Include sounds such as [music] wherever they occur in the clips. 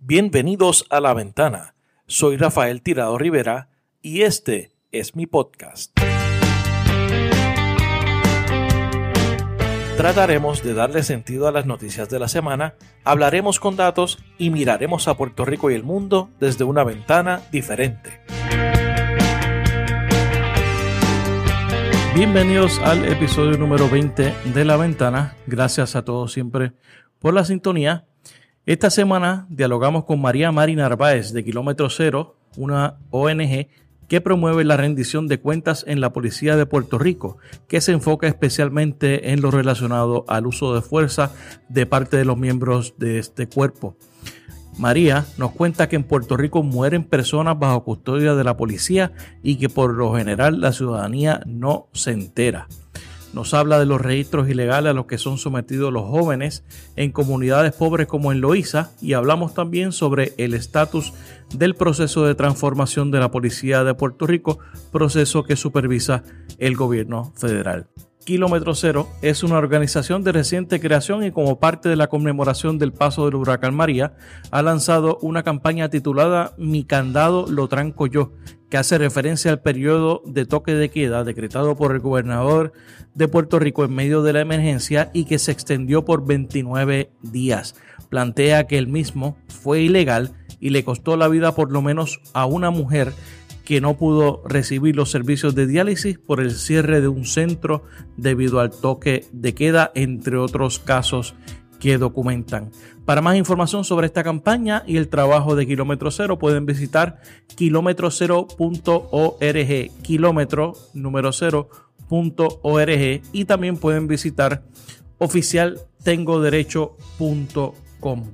Bienvenidos a La Ventana. Soy Rafael Tirado Rivera y este es mi podcast. Trataremos de darle sentido a las noticias de la semana, hablaremos con datos y miraremos a Puerto Rico y el mundo desde una ventana diferente. Bienvenidos al episodio número 20 de La Ventana. Gracias a todos siempre por la sintonía. Esta semana dialogamos con María Mari Narváez de Kilómetro Cero, una ONG que promueve la rendición de cuentas en la Policía de Puerto Rico, que se enfoca especialmente en lo relacionado al uso de fuerza de parte de los miembros de este cuerpo. María nos cuenta que en Puerto Rico mueren personas bajo custodia de la policía y que por lo general la ciudadanía no se entera nos habla de los registros ilegales a los que son sometidos los jóvenes en comunidades pobres como en Loíza y hablamos también sobre el estatus del proceso de transformación de la Policía de Puerto Rico, proceso que supervisa el gobierno federal. Kilómetro Cero es una organización de reciente creación y como parte de la conmemoración del paso del huracán María, ha lanzado una campaña titulada Mi candado lo tranco yo, que hace referencia al periodo de toque de queda decretado por el gobernador de Puerto Rico en medio de la emergencia y que se extendió por 29 días. Plantea que el mismo fue ilegal y le costó la vida por lo menos a una mujer que no pudo recibir los servicios de diálisis por el cierre de un centro debido al toque de queda, entre otros casos que documentan. Para más información sobre esta campaña y el trabajo de Kilómetro Cero pueden visitar kilómetrocero.org, kilómetro número cero.org y también pueden visitar oficialtengoderecho.com.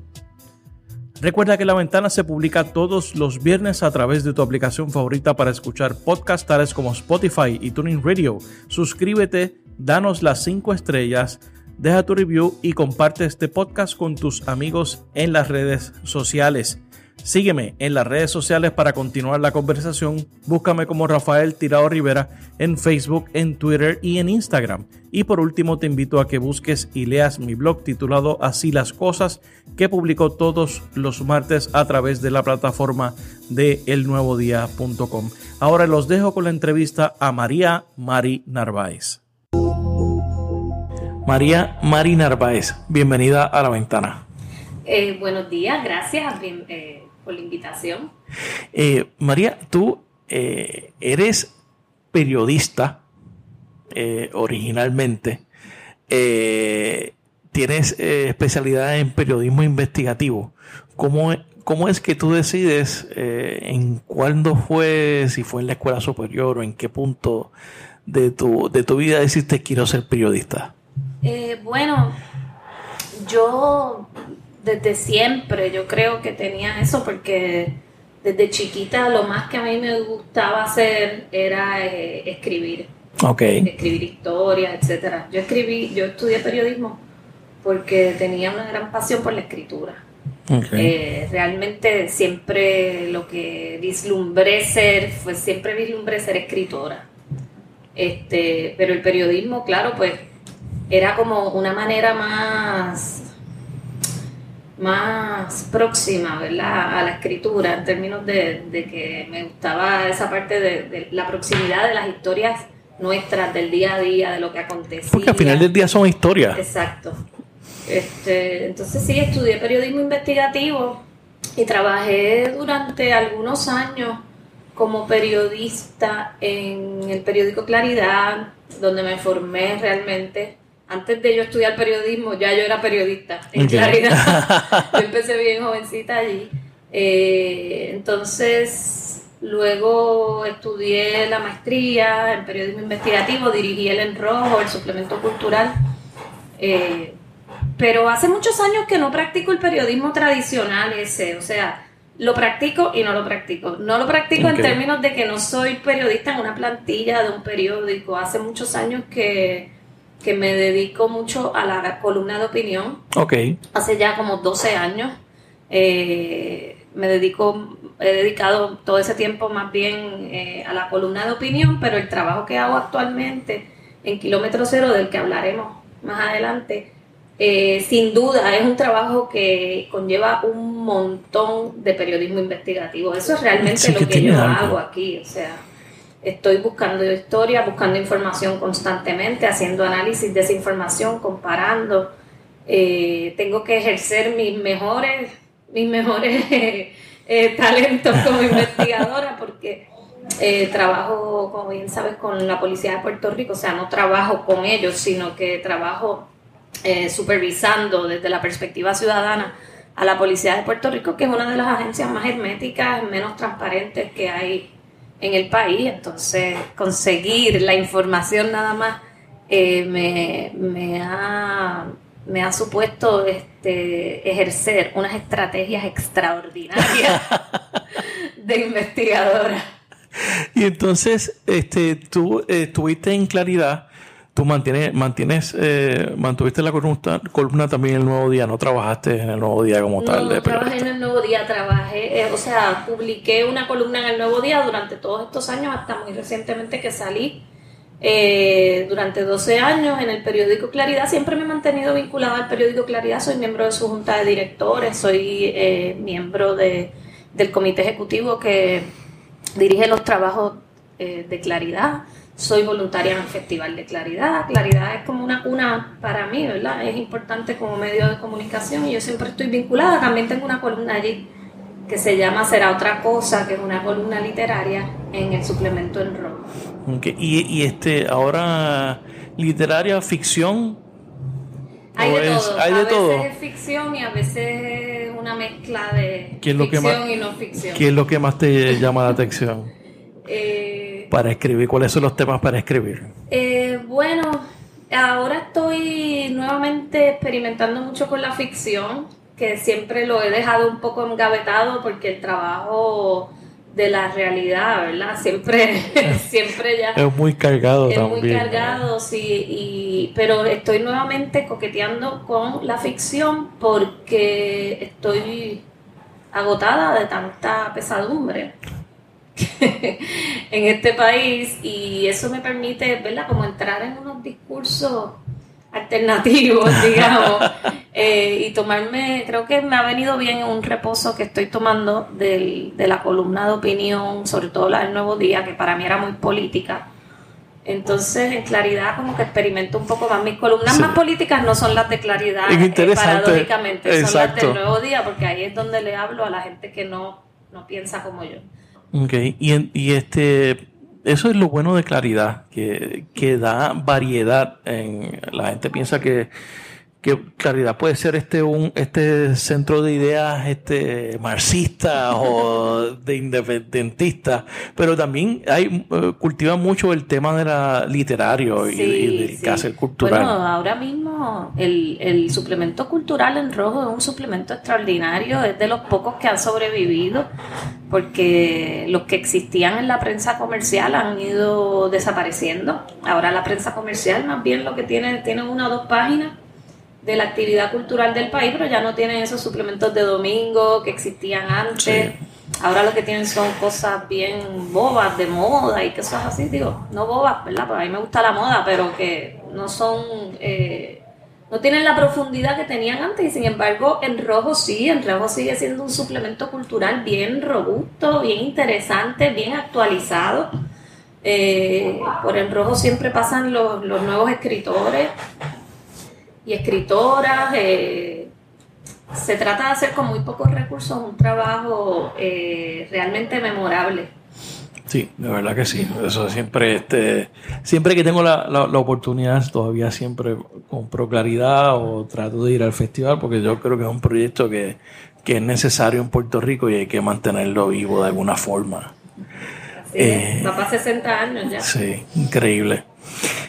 Recuerda que La Ventana se publica todos los viernes a través de tu aplicación favorita para escuchar podcasts tales como Spotify y Tuning Radio. Suscríbete, danos las 5 estrellas, deja tu review y comparte este podcast con tus amigos en las redes sociales. Sígueme en las redes sociales para continuar la conversación. Búscame como Rafael Tirado Rivera en Facebook, en Twitter y en Instagram. Y por último te invito a que busques y leas mi blog titulado Así las cosas que publico todos los martes a través de la plataforma de elnuevodía.com. Ahora los dejo con la entrevista a María Mari Narváez. María Mari Narváez, bienvenida a la ventana. Eh, buenos días, gracias. Eh, por la invitación. Eh, María, tú eh, eres periodista eh, originalmente. tienes especialidad en periodismo investigativo. ¿Cómo, ¿Cómo es que tú decides en cuándo fue, si fue en la escuela superior o en qué punto de tu, de tu vida decidiste quiero ser periodista? bueno, yo desde siempre yo creo que tenía eso porque desde chiquita lo más que a mí me gustaba hacer era eh, escribir. Escribir historias, etcétera. Yo escribí, yo estudié periodismo porque tenía una gran pasión por la escritura. Eh, realmente siempre lo que vislumbré ser, fue siempre vislumbré ser escritora. Este, pero el periodismo, claro, pues era como una manera más más próxima ¿verdad? a la escritura en términos de, que me gustaba esa parte de, la proximidad de las historias nuestras del día a día, de lo que acontecía. Porque al final del día son historias. Exacto. Este, entonces sí, estudié periodismo investigativo y trabajé durante algunos años como periodista en el periódico Claridad, donde me formé realmente antes de yo estudiar periodismo, ya yo era periodista, en claridad. [laughs] yo empecé bien jovencita allí. Eh, entonces, luego estudié la maestría en periodismo investigativo, dirigí el Enrojo, el suplemento cultural. Eh, pero hace muchos años que no practico el periodismo tradicional ese, o sea, lo practico y no lo practico. No lo practico en términos de que no soy periodista en una plantilla de un periódico. Hace muchos años que que me dedico mucho a la columna de opinión. Ok. Hace ya como 12 años. Eh, me dedico, he dedicado todo ese tiempo más bien eh, a la columna de opinión, pero el trabajo que hago actualmente en Kilómetro Cero, del que hablaremos más adelante, Eh, sin duda, es un trabajo que conlleva un montón de periodismo investigativo. Eso es realmente lo que, yo hago aquí. O sea, estoy buscando historia, buscando información constantemente, haciendo análisis de esa información, comparando. Eh, tengo que ejercer mis mejores, mis mejores [laughs] eh, talentos como [laughs] investigadora porque trabajo, como bien sabes, con la Policía de Puerto Rico. O sea, no trabajo con ellos, sino que trabajo eh, supervisando desde la perspectiva ciudadana a la Policía de Puerto Rico, que es una de las agencias más herméticas, menos transparentes que hay en el país. Entonces, conseguir la información nada más eh, me, me, ha, me ha supuesto este, ejercer unas estrategias extraordinarias [laughs] de investigadora. Y entonces, este, tú eh, estuviste en claridad tú mantienes, mantienes eh, mantuviste la columna, columna también el Nuevo Día, no trabajaste en el Nuevo Día como tal. No, trabajé en el Nuevo Día, trabajé, eh, o sea, publiqué una columna en el Nuevo Día durante todos estos años, hasta muy recientemente que salí. Eh, durante 12 años en el periódico Claridad, siempre me he mantenido vinculada al periódico Claridad, soy miembro de su junta de directores, soy miembro de, del comité ejecutivo que dirige los trabajos de Claridad soy voluntaria en el Festival de Claridad. Claridad es como una cuna para mí, ¿verdad? Es importante como medio de comunicación y yo siempre estoy vinculada. También tengo una columna allí que se llama Será otra cosa, que es una columna literaria en el suplemento en rojo. Y, este, ahora, literaria, ficción. Hay de todo. a veces es ficción y a veces es una mezcla de ficción y no ficción. ¿Qué es lo que más te llama la atención? [laughs] eh, para escribir? ¿Cuáles son los temas para escribir? Eh, bueno, ahora estoy nuevamente experimentando mucho con la ficción, que siempre lo he dejado un poco engavetado porque el trabajo de la realidad, ¿verdad? Siempre, [laughs] siempre ya... Es muy cargado es muy cargado, sí, y, pero estoy nuevamente coqueteando con la ficción porque estoy agotada de tanta pesadumbre. [laughs] en este país y eso me permite, ¿verdad? Como entrar en unos discursos alternativos, [laughs] digamos, eh, y tomarme, creo que me ha venido bien un reposo que estoy tomando de la columna de opinión, sobre todo la del Nuevo Día, que para mí era muy política. Entonces, en claridad, como que experimento un poco más. Mis columnas más políticas no son las de claridad, eh, paradójicamente, son las del Nuevo Día, porque ahí es donde le hablo a la gente que no, no piensa como yo. Ok, y, y este, eso es lo bueno de claridad, que, que da variedad. En, la gente piensa que que claridad puede ser este un este centro de ideas este marxista [laughs] o de independentista pero también hay eh, cultiva mucho el tema de la literario y, del sí. cultural bueno ahora mismo el, el suplemento cultural en rojo es un suplemento extraordinario es de los pocos que han sobrevivido porque los que existían en la prensa comercial han ido desapareciendo ahora la prensa comercial más bien lo que tiene tiene una o dos páginas de la actividad cultural del país, pero ya no tienen esos suplementos de domingo que existían antes. Ahora lo que tienen son cosas bien bobas de moda y cosas así, digo, no bobas, ¿verdad? Porque a mí me gusta la moda, pero que no son, eh, no tienen la profundidad que tenían antes y sin embargo en rojo sí, en rojo sigue siendo un suplemento cultural bien robusto, bien interesante, bien actualizado. Eh, por el rojo siempre pasan los, los nuevos escritores, y escritoras. Eh, se trata de hacer con muy pocos recursos un trabajo eh, realmente memorable. Sí, de verdad que sí. Eso siempre, este, siempre que tengo la, la, oportunidad, todavía siempre compro claridad o trato de ir al festival porque yo creo que es un proyecto que, que es necesario en Puerto Rico y hay que mantenerlo vivo de alguna forma. Eh, va para 60 años ya. Sí, increíble.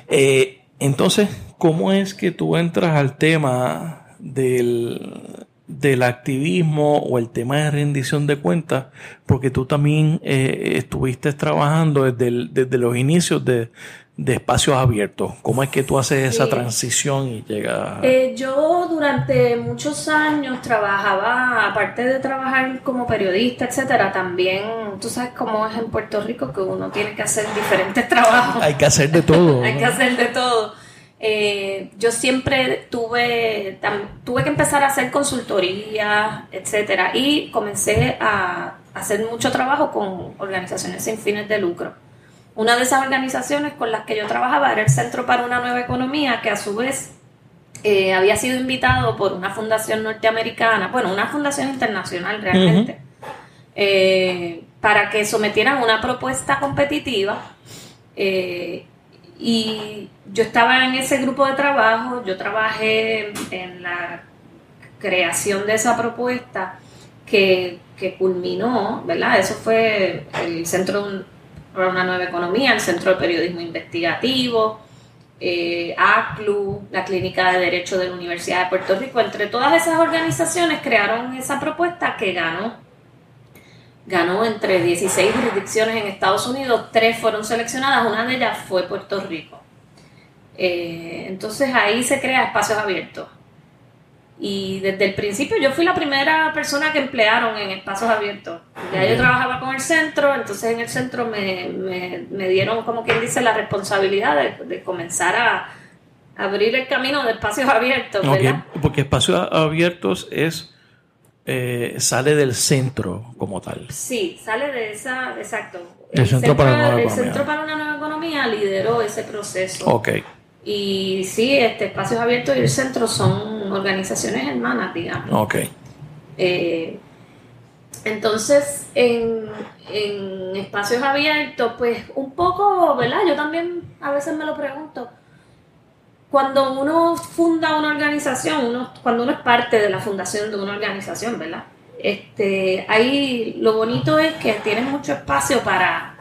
Eh, entonces, ¿cómo es que tú entras al tema del, del activismo o el tema de rendición de cuentas? Porque tú también eh, estuviste trabajando desde, desde los inicios de, espacios abiertos. ¿Cómo es que tú haces esa transición y llegas? Eh, yo durante muchos años trabajaba, aparte de trabajar como periodista, etcétera, también, tú sabes cómo es en Puerto Rico que uno tiene que hacer diferentes [laughs] trabajos. Hay que hacer de todo. [laughs] Hay que hacer de todo. Eh, yo siempre tuve, tuve que empezar a hacer consultoría, etcétera, y comencé a hacer mucho trabajo con organizaciones sin fines de lucro. Una de esas organizaciones con las que yo trabajaba era el Centro para una Nueva Economía, que a su vez eh, había sido invitado por una fundación norteamericana, bueno, una fundación internacional realmente, eh, para que sometieran una propuesta competitiva. Eh, y yo estaba en ese grupo de trabajo, yo trabajé en la creación de esa propuesta que, que culminó, ¿verdad? Eso fue el Centro para una Nueva Economía, el Centro de Periodismo Investigativo, eh, ACLU, la Clínica de Derecho de la Universidad de Puerto Rico. Entre todas esas organizaciones crearon esa propuesta que ganó. Ganó entre 16 jurisdicciones en Estados Unidos, tres fueron seleccionadas, una de ellas fue Puerto Rico. Eh, entonces ahí se crea espacios abiertos. Y desde el principio yo fui la primera persona que emplearon en espacios abiertos. Ya yo trabajaba con el centro, entonces en el centro me, me, dieron, como quien dice, la responsabilidad de, comenzar a abrir el camino de espacios abiertos. porque espacios abiertos es eh, sale del centro como tal. Sí, sale de esa, exacto. El, centro, para, una nueva el centro para una Nueva Economía lideró ese proceso. Ok. Y sí, este Espacios Abiertos y el centro son organizaciones hermanas, digamos. Ok. Eh, entonces, en, en, espacios abiertos, pues un poco, ¿verdad? Yo también a veces me lo pregunto. Cuando uno funda una organización, uno, cuando uno es parte de la fundación de una organización, ¿verdad? Este, ahí lo bonito es que tienes mucho espacio para,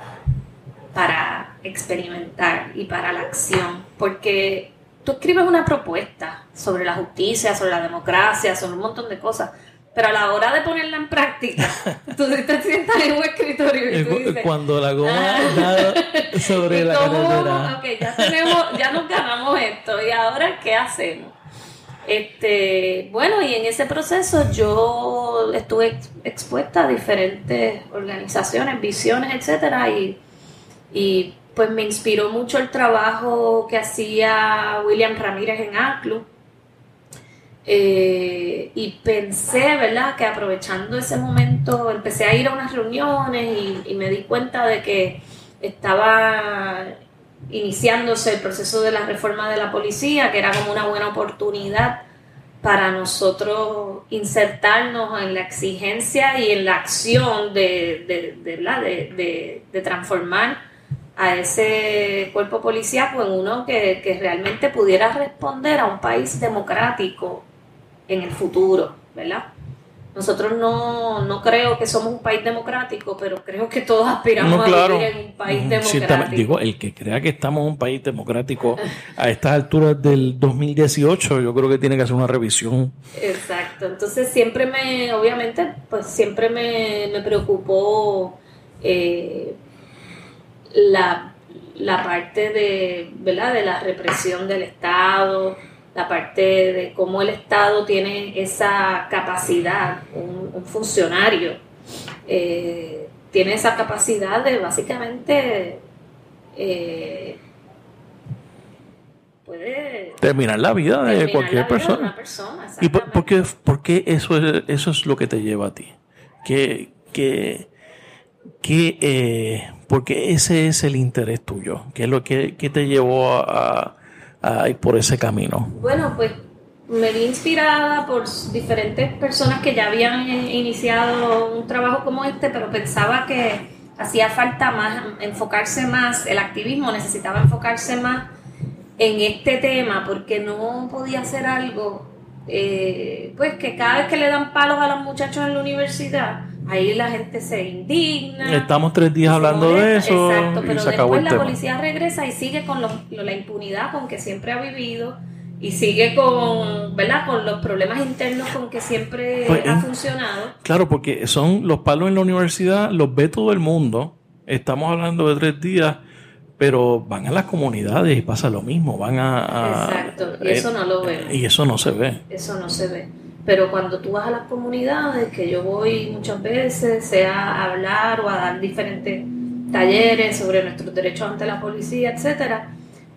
para experimentar y para la acción, porque tú escribes una propuesta sobre la justicia, sobre la democracia, sobre un montón de cosas, pero a la hora de ponerla en práctica, [laughs] tú te sientas en un escritorio y tú dices, cuando la goma ah". [laughs] sobre la carretera. Ok, ya tenemos, ya nos ganamos esto y ahora qué hacemos. Este, bueno, y en ese proceso yo estuve expuesta a diferentes organizaciones, visiones, etcétera, y, y pues me inspiró mucho el trabajo que hacía William Ramírez en ACLU. Eh, y pensé, ¿verdad?, que aprovechando ese momento empecé a ir a unas reuniones y, me di cuenta de que estaba iniciándose el proceso de la reforma de la policía, que era como una buena oportunidad para nosotros insertarnos en la exigencia y en la acción de, de, de transformar a ese cuerpo policíaco en uno que, realmente pudiera responder a un país democrático en el futuro, ¿verdad? Nosotros no, no creo que somos un país democrático, pero creo que todos aspiramos a vivir en un país democrático. digo, el que crea que estamos en un país democrático a estas alturas del 2018, yo creo que tiene que hacer una revisión. Exacto. Entonces siempre me, obviamente, pues siempre me, me preocupó eh, la, parte de, ¿verdad? de la represión del Estado, la parte de cómo el Estado tiene esa capacidad, un, funcionario eh, tiene esa capacidad de básicamente eh, puede terminar la vida de cualquier persona. ¿Y por, qué, eso, es, eso es lo que te lleva a ti? Que, que, que eh, porque ese es el interés tuyo. ¿Qué es lo que, te llevó a, ir por ese camino? Bueno, pues me vi inspirada por diferentes personas que ya habían iniciado un trabajo como este, pero pensaba que hacía falta más enfocarse más, el activismo necesitaba enfocarse más en este tema porque no podía hacer algo, eh, pues que cada vez que le dan palos a los muchachos en la universidad, ahí la gente se indigna. Estamos tres días hablando de eso. Exacto, pero después la policía regresa y sigue con la impunidad con que siempre ha vivido y sigue con, ¿verdad? con los problemas internos con que siempre pues, ha funcionado. Claro, porque son los palos en la universidad, los ve todo el mundo. Estamos hablando de tres días, pero van a las comunidades y pasa lo mismo. Van a. Exacto, y eso no lo veo. Y eso no se ve. Eso no se ve. Pero cuando tú vas a las comunidades, que yo voy muchas veces, sea a hablar o a dar diferentes talleres sobre nuestros derechos ante la policía, etcétera,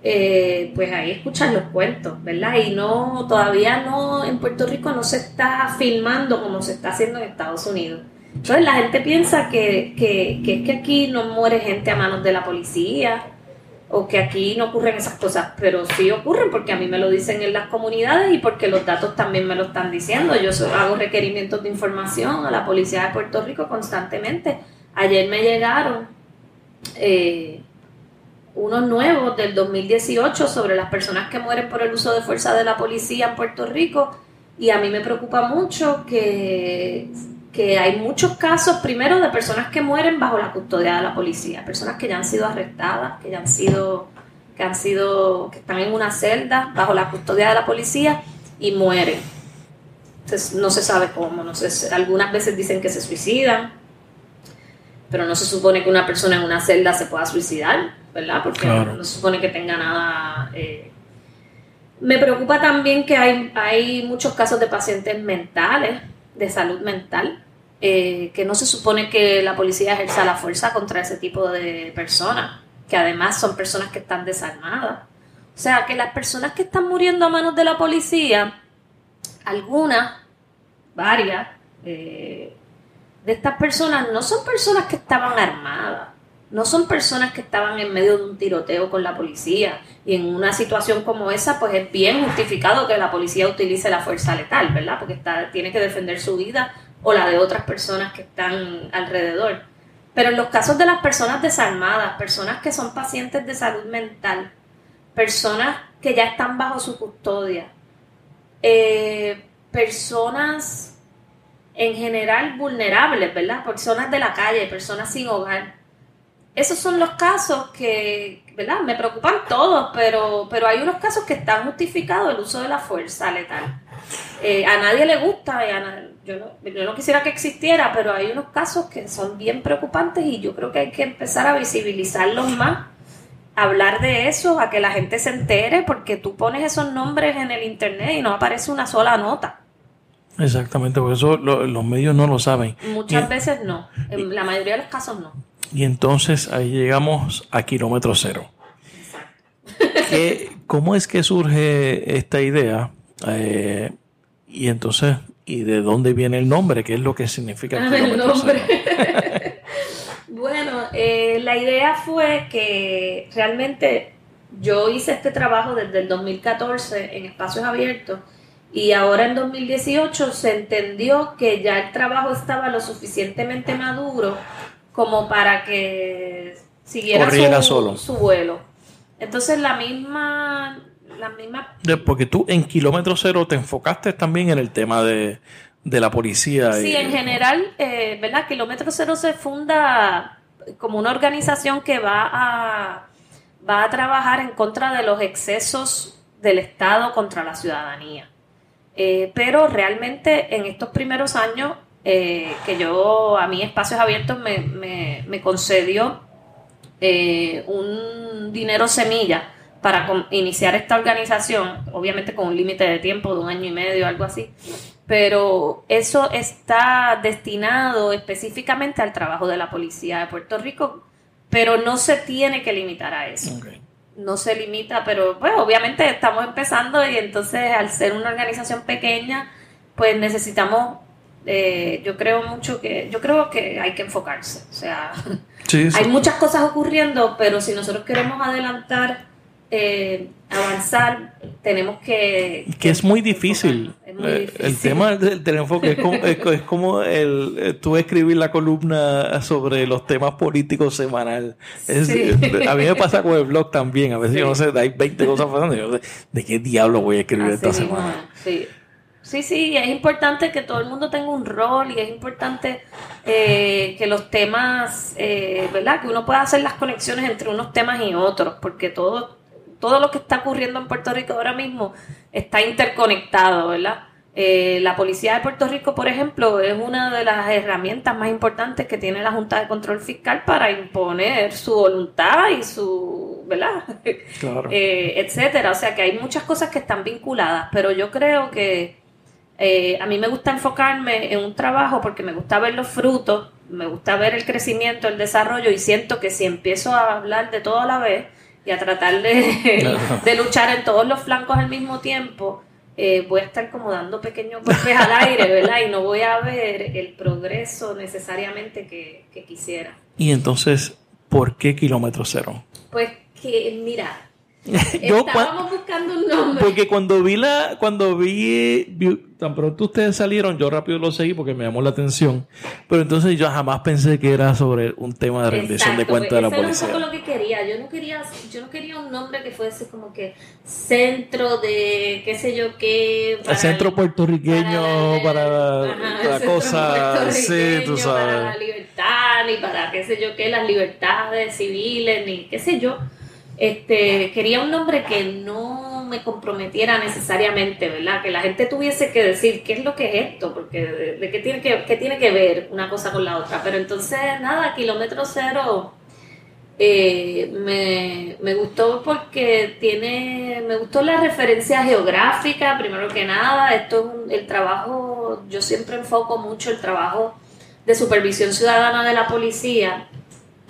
eh, pues ahí escuchan los cuentos, ¿verdad? Y no, todavía no, en Puerto Rico no se está filmando como se está haciendo en Estados Unidos. Entonces la gente piensa que, que, que es que aquí no muere gente a manos de la policía o que aquí no ocurren esas cosas, pero sí ocurren porque a mí me lo dicen en las comunidades y porque los datos también me lo están diciendo. Yo hago requerimientos de información a la policía de Puerto Rico constantemente. Ayer me llegaron eh, unos nuevos del 2018 sobre las personas que mueren por el uso de fuerza de la policía en Puerto Rico y a mí me preocupa mucho que que hay muchos casos, primero, de personas que mueren bajo la custodia de la policía, personas que ya han sido arrestadas, que ya han sido, que han sido, que están en una celda bajo la custodia de la policía y mueren. Entonces, no se sabe cómo, no sé, algunas veces dicen que se suicidan, pero no se supone que una persona en una celda se pueda suicidar, ¿verdad? Porque no, se supone que tenga nada... Eh. Me preocupa también que hay, hay muchos casos de pacientes mentales, de salud mental, eh, que no se supone que la policía ejerza la fuerza contra ese tipo de personas, que además son personas que están desarmadas. O sea, que las personas que están muriendo a manos de la policía, algunas, varias, eh, de estas personas no son personas que estaban armadas, no son personas que estaban en medio de un tiroteo con la policía. Y en una situación como esa, pues es bien justificado que la policía utilice la fuerza letal, ¿verdad? Porque está, tiene que defender su vida o la de otras personas que están alrededor. Pero en los casos de las personas desarmadas, personas que son pacientes de salud mental, personas que ya están bajo su custodia, eh, personas en general vulnerables, ¿verdad? Personas de la calle, personas sin hogar. Esos son los casos que, ¿verdad? Me preocupan todos, pero, pero hay unos casos que están justificados el uso de la fuerza letal. Eh, a nadie le gusta, yo, no, quisiera que existiera, pero hay unos casos que son bien preocupantes y yo creo que hay que empezar a visibilizarlos más, hablar de eso, a que la gente se entere, porque tú pones esos nombres en el internet y no aparece una sola nota. Exactamente, por eso los medios no lo saben. Muchas veces no, en la mayoría de los casos no. Y entonces ahí llegamos a kilómetro cero. ¿Cómo es que surge esta idea? Eh, y entonces, ¿y de dónde viene el nombre? ¿Qué es lo que significa ah, el nombre? [laughs] bueno, eh, la idea fue que realmente yo hice este trabajo desde el 2014 en espacios abiertos y ahora en 2018 se entendió que ya el trabajo estaba lo suficientemente maduro como para que siguiera su, su vuelo. Entonces la misma la misma... Porque tú en kilómetro cero te enfocaste también en el tema de, la policía. Sí, en general, eh, ¿verdad? Kilómetro cero se funda como una organización que va a, va a trabajar en contra de los excesos del Estado contra la ciudadanía. Eh, pero realmente en estos primeros años eh, que yo a mí Espacios Abiertos me, me, me concedió un dinero semilla para iniciar esta organización, obviamente con un límite de tiempo de un año y medio, algo así, pero eso está destinado específicamente al trabajo de la policía de Puerto Rico, pero no se tiene que limitar a eso. No se limita, pero pues obviamente estamos empezando y entonces al ser una organización pequeña, pues necesitamos, eh, yo creo mucho que, yo creo que hay que enfocarse, o sea, [laughs] hay muchas cosas ocurriendo, pero si nosotros queremos adelantar eh, avanzar, tenemos que... Que es muy difícil. Eh, el tema del enfoque es como, es, como el, eh, tú escribir la columna sobre los temas políticos semanal. a mí me pasa con el blog también. A veces yo no sé, hay 20 cosas pasando. Yo no sé, ¿de qué diablo voy a escribir esta semana? Sí. Sí, sí, es importante que todo el mundo tenga un rol y es importante que los temas, ¿verdad? Que uno pueda hacer las conexiones entre unos temas y otros, porque todos todo lo que está ocurriendo en Puerto Rico ahora mismo está interconectado, ¿verdad? Eh, la policía de Puerto Rico, por ejemplo, es una de las herramientas más importantes que tiene la Junta de Control Fiscal para imponer su voluntad y su, ¿verdad? [laughs] Claro. Eh, etcétera. O sea que hay muchas cosas que están vinculadas, pero yo creo que eh, a mí me gusta enfocarme en un trabajo porque me gusta ver los frutos, me gusta ver el crecimiento, el desarrollo y siento que si empiezo a hablar de todo a la vez, y a tratar de, [laughs] de luchar en todos los flancos al mismo tiempo, eh, voy a estar como dando pequeños golpes al aire, ¿verdad? Y no voy a ver el progreso necesariamente que, que quisiera. Y entonces, ¿por qué kilómetro cero? Pues que, mira, [laughs] Estábamos buscando un nombre. Porque cuando vi la, cuando vi, tan pronto ustedes salieron, yo rápido lo seguí porque me llamó la atención. Pero entonces yo jamás pensé que era sobre un tema de rendición de cuentas de la policía. No quería, yo no quería un nombre que fuese como que centro de qué sé yo qué. el centro puertorriqueño para, la cosa, sí, tú sabes. Para la libertad, ni para qué sé yo qué, las libertades civiles, ni qué sé yo este, quería un nombre que no me comprometiera necesariamente, ¿verdad? Que la gente tuviese que decir qué es lo que es esto, porque de, qué, tiene que, qué tiene que ver una cosa con la otra. Pero entonces, nada, kilómetro cero eh, me, me, gustó porque tiene, me gustó la referencia geográfica, primero que nada, esto es el trabajo, yo siempre enfoco mucho el trabajo de supervisión ciudadana de la policía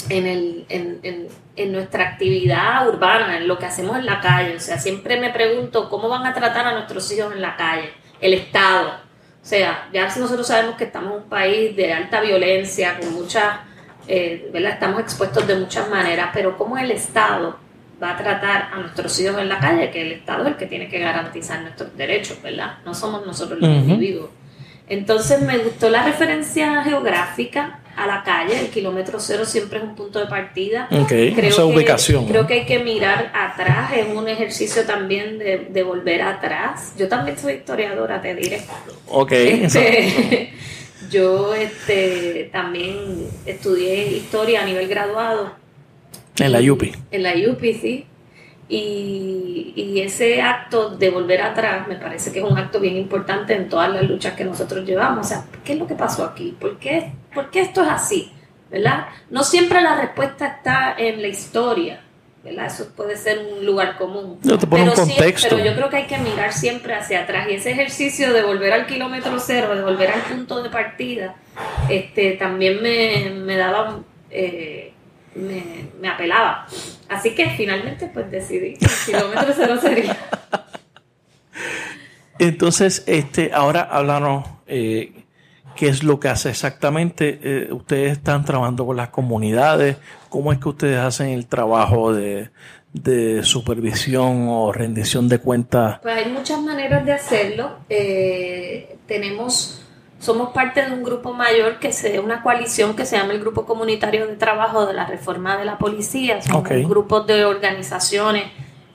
en, el, en, en, en, nuestra actividad urbana, en lo que hacemos en la calle. O sea, siempre me pregunto cómo van a tratar a nuestros hijos en la calle, el Estado. O sea, ya nosotros sabemos que estamos en un país de alta violencia, con muchas, eh, ¿verdad? Estamos expuestos de muchas maneras, pero cómo el Estado va a tratar a nuestros hijos en la calle, que el Estado es el que tiene que garantizar nuestros derechos, ¿verdad? No somos nosotros los individuos. Entonces me gustó la referencia geográfica a la calle, el kilómetro cero siempre es un punto de partida. Okay, creo esa ubicación. Creo que hay que mirar atrás, es un ejercicio también de, volver atrás. Yo también soy historiadora, te diré. Ok. Este, [laughs] yo este, también estudié historia a nivel graduado. En la UPI. En la UPI, sí. Y, ese acto de volver atrás me parece que es un acto bien importante en todas las luchas que nosotros llevamos. O sea, ¿qué es lo que pasó aquí? ¿Por qué, ¿Por qué esto es así? ¿Verdad? No siempre la respuesta está en la historia, ¿verdad? Eso puede ser un lugar común. No te pero, un contexto. pero yo creo que hay que mirar siempre hacia atrás y ese ejercicio de volver al kilómetro cero, de volver al punto de partida, este, también me, me daba... Eh, me, apelaba. Así que finalmente pues decidí que el kilómetro cero [laughs] sería. Entonces, este, ahora háblanos eh, qué es lo que hace exactamente. Eh, ustedes están trabajando con las comunidades. ¿Cómo es que ustedes hacen el trabajo de, de supervisión o rendición de cuentas? Pues hay muchas maneras de hacerlo. Eh, tenemos somos parte de un grupo mayor que es una coalición que se llama el Grupo Comunitario de Trabajo de la Reforma de la Policía. Son grupos de organizaciones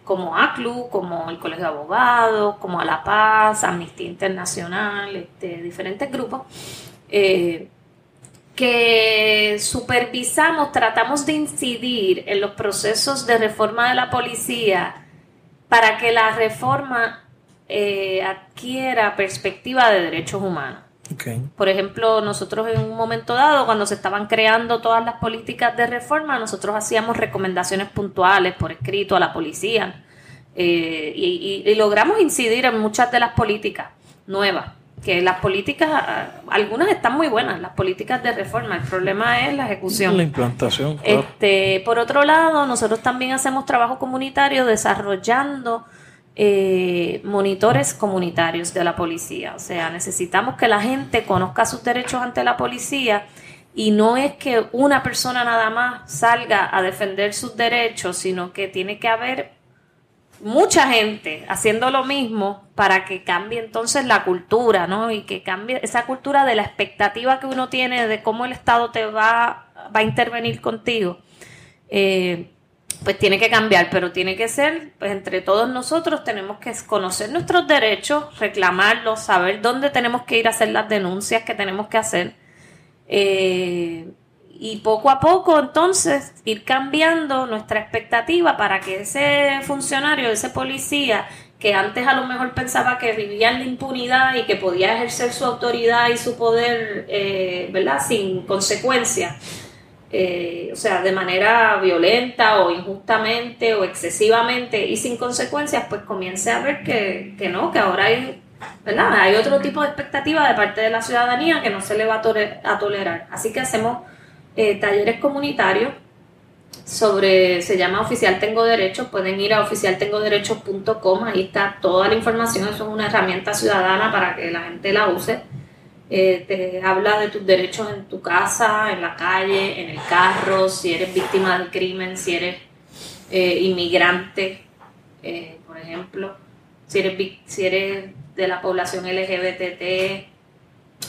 como ACLU, como el Colegio de Abogados, como A la Paz, Amnistía Internacional, este, diferentes grupos. Eh, que supervisamos, tratamos de incidir en los procesos de reforma de la policía para que la reforma eh, adquiera perspectiva de derechos humanos. Por ejemplo, nosotros en un momento dado, cuando se estaban creando todas las políticas de reforma, nosotros hacíamos recomendaciones puntuales por escrito a la policía eh, y, logramos incidir en muchas de las políticas nuevas. Que las políticas, ah, algunas están muy buenas, las políticas de reforma, el problema es la ejecución. La implantación. Este, por otro lado, nosotros también hacemos trabajo comunitario desarrollando eh, monitores comunitarios de la policía. O sea, necesitamos que la gente conozca sus derechos ante la policía y no es que una persona nada más salga a defender sus derechos, sino que tiene que haber mucha gente haciendo lo mismo para que cambie entonces la cultura, ¿no? Y que cambie esa cultura de la expectativa que uno tiene de cómo el Estado te va, va a intervenir contigo. Eh, pues tiene que cambiar, pero tiene que ser, pues entre todos nosotros tenemos que conocer nuestros derechos, reclamarlos, saber dónde tenemos que ir a hacer las denuncias que tenemos que hacer. Eh, y poco a poco entonces ir cambiando nuestra expectativa para que ese funcionario, ese policía, que antes a lo mejor pensaba que vivía en la impunidad y que podía ejercer su autoridad y su poder, eh, ¿verdad?, sin consecuencias, eh, o sea, de manera violenta o injustamente o excesivamente y sin consecuencias, pues comience a ver que, que no, que ahora hay, ¿verdad? hay otro tipo de expectativa de parte de la ciudadanía que no se le va a, tolerar. Así que hacemos eh, talleres comunitarios sobre, se llama Oficial Tengo Derechos, pueden ir a oficialtengoderechos.com, ahí está toda la información, eso es una herramienta ciudadana para que la gente la use. Eh, te habla de tus derechos en tu casa, en la calle, en el carro, si eres víctima del crimen, si eres eh, inmigrante, eh, por ejemplo, si eres, si eres de la población LGBT.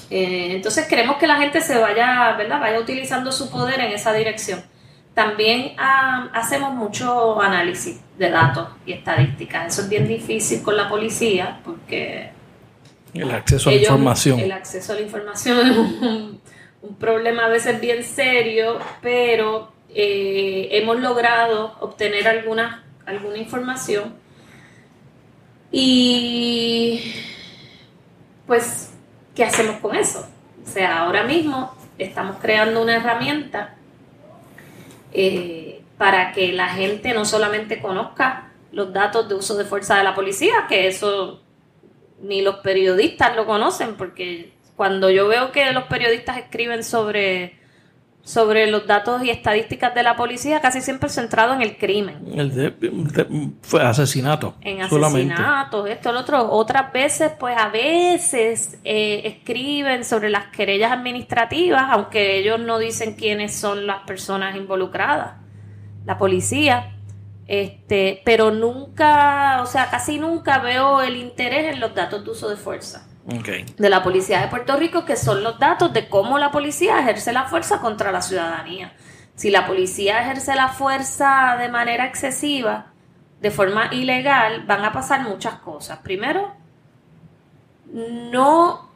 entonces queremos que la gente se vaya, ¿verdad? Vaya utilizando su poder en esa dirección. También ah, hacemos mucho análisis de datos y estadísticas. Eso es bien difícil con la policía porque... El acceso a la información. El acceso a la información es un, problema a veces bien serio, pero eh, hemos logrado obtener alguna, alguna información. Y pues, ¿qué hacemos con eso? O sea, ahora mismo estamos creando una herramienta eh, para que la gente no solamente conozca los datos de uso de fuerza de la policía, que eso ni los periodistas lo conocen, porque cuando yo veo que los periodistas escriben sobre sobre los datos y estadísticas de la policía, casi siempre centrado en el crimen. El fue asesinato. En asesinatos, esto, lo otro. Otras veces, pues a veces eh, escriben sobre las querellas administrativas, aunque ellos no dicen quiénes son las personas involucradas, la policía. Este, pero nunca, o sea, casi nunca veo el interés en los datos de uso de fuerza de la Policía de Puerto Rico, que son los datos de cómo la policía ejerce la fuerza contra la ciudadanía. Si la policía ejerce la fuerza de manera excesiva, de forma ilegal, van a pasar muchas cosas. Primero, no,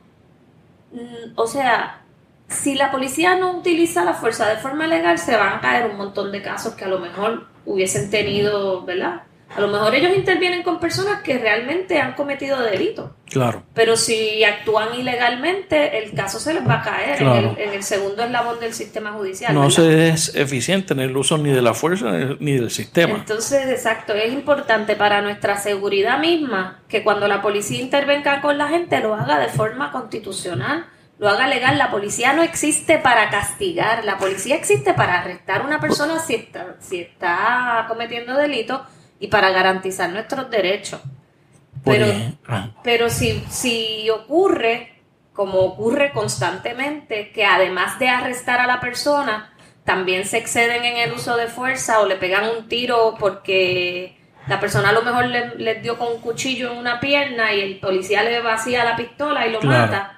o sea, si la policía no utiliza la fuerza de forma legal, se van a caer un montón de casos que a lo mejor hubiesen tenido, ¿verdad? A lo mejor ellos intervienen con personas que realmente han cometido delitos. Claro. Pero si actúan ilegalmente, el caso se les va a caer en, el, segundo eslabón del sistema judicial. No se es eficiente en el uso ni de la fuerza ni del sistema. Entonces, exacto, es importante para nuestra seguridad misma que cuando la policía intervenga con la gente lo haga de forma constitucional, lo haga legal. La policía no existe para castigar, la policía existe para arrestar a una persona si está, si está cometiendo delitos y para garantizar nuestros derechos. Pero, pero si, si ocurre, como ocurre constantemente, que además de arrestar a la persona, también se exceden en el uso de fuerza o le pegan un tiro porque la persona a lo mejor le, dio con un cuchillo en una pierna y el policía le vacía la pistola y lo mata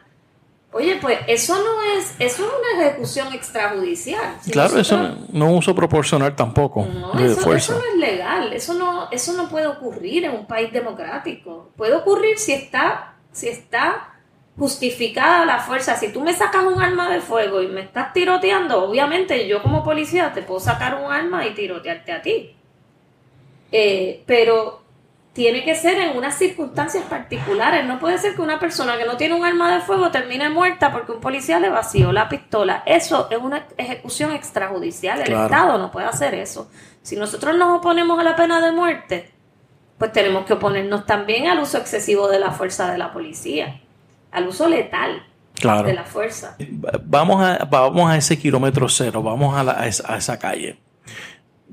Oye, pues eso no es, eso es una ejecución extrajudicial. claro, eso no, es uso proporcional tampoco no, eso, Eso no es legal, eso no, eso no puede ocurrir en un país democrático. Puede ocurrir si está, si está justificada la fuerza. Si tú me sacas un arma de fuego y me estás tiroteando, obviamente yo como policía te puedo sacar un arma y tirotearte a ti. Eh, pero tiene que ser en unas circunstancias particulares. No puede ser que una persona que no tiene un arma de fuego termine muerta porque un policía le vació la pistola. Eso es una ejecución extrajudicial. El Estado no puede hacer eso. Si nosotros nos oponemos a la pena de muerte, pues tenemos que oponernos también al uso excesivo de la fuerza de la policía, al uso letal. de la fuerza. Vamos a, vamos a ese kilómetro cero, vamos a, a esa calle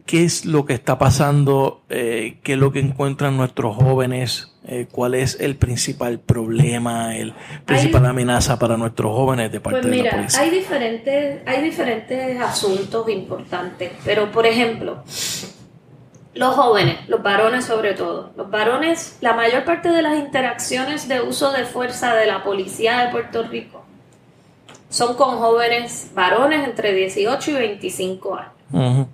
qué es lo que está pasando, eh, qué es lo que encuentran nuestros jóvenes, eh, cuál es el principal problema, el principal amenaza para nuestros jóvenes de parte pues de la policía. Hay diferentes, hay diferentes asuntos importantes, pero por ejemplo, los jóvenes, los varones sobre todo, los varones, la mayor parte de las interacciones de uso de fuerza de la policía de Puerto Rico son con jóvenes varones entre 18 y 25 años.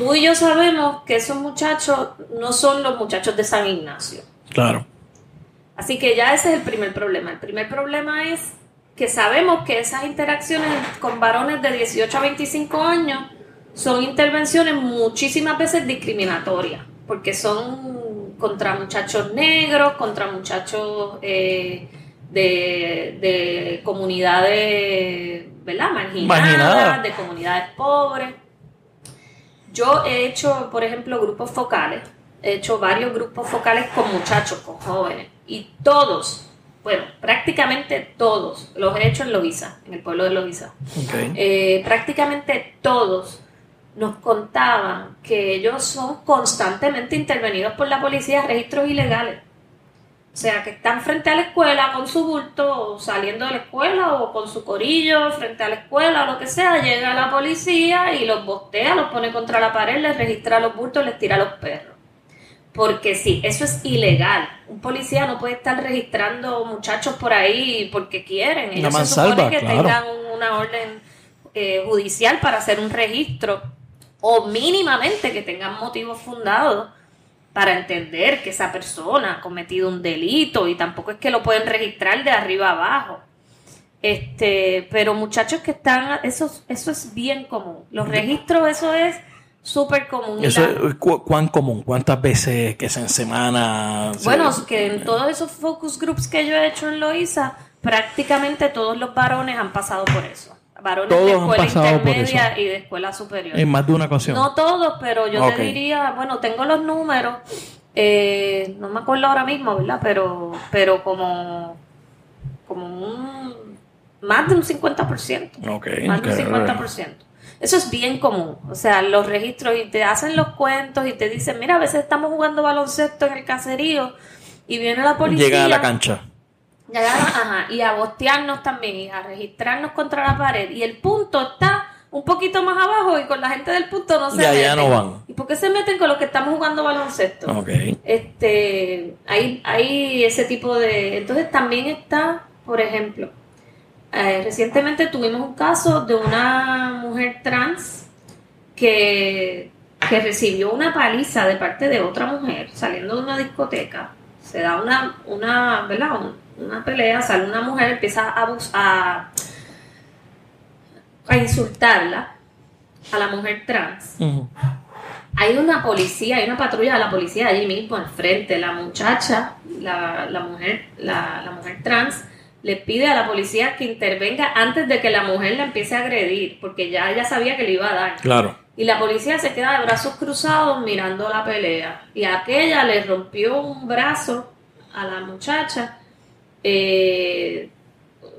Tú y yo sabemos que esos muchachos no son los muchachos de San Ignacio. Claro. Así que ya ese es el primer problema. El primer problema es que sabemos que esas interacciones con varones de 18 a 25 años son intervenciones muchísimas veces discriminatorias, porque son contra muchachos negros, contra muchachos eh, de, comunidades ¿verdad? marginadas, de comunidades pobres. Yo he hecho, por ejemplo, grupos focales, he hecho varios grupos focales con muchachos, con jóvenes, y todos, bueno, prácticamente todos, los he hecho en Loiza, en el pueblo de Loiza. Eh, prácticamente todos nos contaban que ellos son constantemente intervenidos por la policía registros ilegales. O sea, que están frente a la escuela con su bulto, o saliendo de la escuela, o con su corillo frente a la escuela, o lo que sea, llega la policía y los bostea, los pone contra la pared, les registra los bultos, les tira los perros. Porque sí, eso es ilegal. Un policía no puede estar registrando muchachos por ahí porque quieren. Ellos se supone que tengan una orden eh, judicial para hacer un registro o mínimamente que tengan motivos fundados para entender que esa persona ha cometido un delito y tampoco es que lo pueden registrar de arriba abajo. Este, pero muchachos que están, eso, eso es bien común. Los registros, eso es súper común. Eso ¿Cuán común? ¿Cuántas veces que se en semana? Bueno, que en todos esos focus groups que yo he hecho en Loisa, prácticamente todos los varones han pasado por eso varones de escuela intermedia y de escuela superior. En más de una ocasión. No todos, pero yo te diría, bueno, tengo los números, eh, no me acuerdo ahora mismo, ¿verdad? Pero, pero como, como un, más de un 50%. Okay, más de un 50%. Eso es bien común. O sea, los registros y te hacen los cuentos y te dicen, mira, a veces estamos jugando baloncesto en el caserío y viene la policía. Llega a la cancha y a bostearnos también y a registrarnos contra la pared. Y el punto está un poquito más abajo y con la gente del punto no se meten. no van. ¿Y por qué se meten con los que estamos jugando baloncesto? Okay. Este, hay, hay ese tipo de... Entonces también está, por ejemplo, eh, recientemente tuvimos un caso de una mujer trans que, que recibió una paliza de parte de otra mujer saliendo de una discoteca. Se da una, una ¿verdad? Una pelea, sale una mujer, empieza a, a, a insultarla a la mujer trans. Hay una policía, hay una patrulla de la policía allí mismo al frente. La muchacha, la, la mujer, la, la, mujer trans, le pide a la policía que intervenga antes de que la mujer la empiece a agredir, porque ya ella sabía que le iba a dar. Claro. Y la policía se queda de brazos cruzados mirando la pelea. Y aquella le rompió un brazo a la muchacha eh,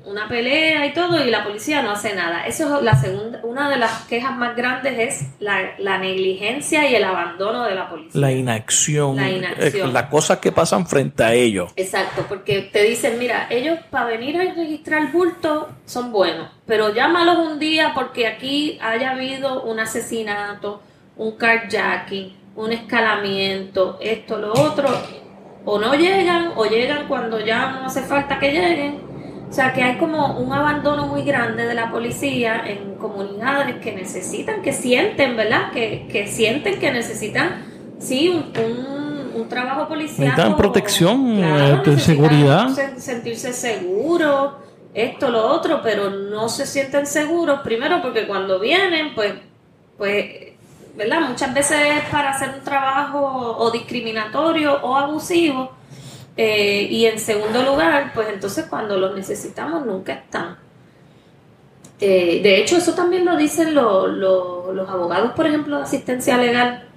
una pelea y todo y la policía no hace nada. Eso es la segunda, una de las quejas más grandes es la, negligencia y el abandono de la policía. La inacción. La inacción. las cosas que pasan frente a ellos. Exacto, porque te dicen, mira, ellos para venir a registrar bulto son buenos, pero llámalos un día porque aquí haya habido un asesinato, un carjacking, un escalamiento, esto, lo otro, o no llegan o llegan cuando ya no hace falta que lleguen. O sea que hay como un abandono muy grande de la policía en comunidades que necesitan, que sienten, ¿verdad? Que, que sienten que necesitan, sí, un, un, trabajo policial. Necesitan protección, eh, de seguridad. Sentirse seguros, esto, lo otro, pero no se sienten seguros, primero porque cuando vienen, pues, pues ¿verdad? Muchas veces es para hacer un trabajo o discriminatorio o abusivo. Eh, y en segundo lugar, pues entonces cuando los necesitamos nunca están. Eh, de hecho, eso también lo dicen los abogados, por ejemplo, de asistencia legal.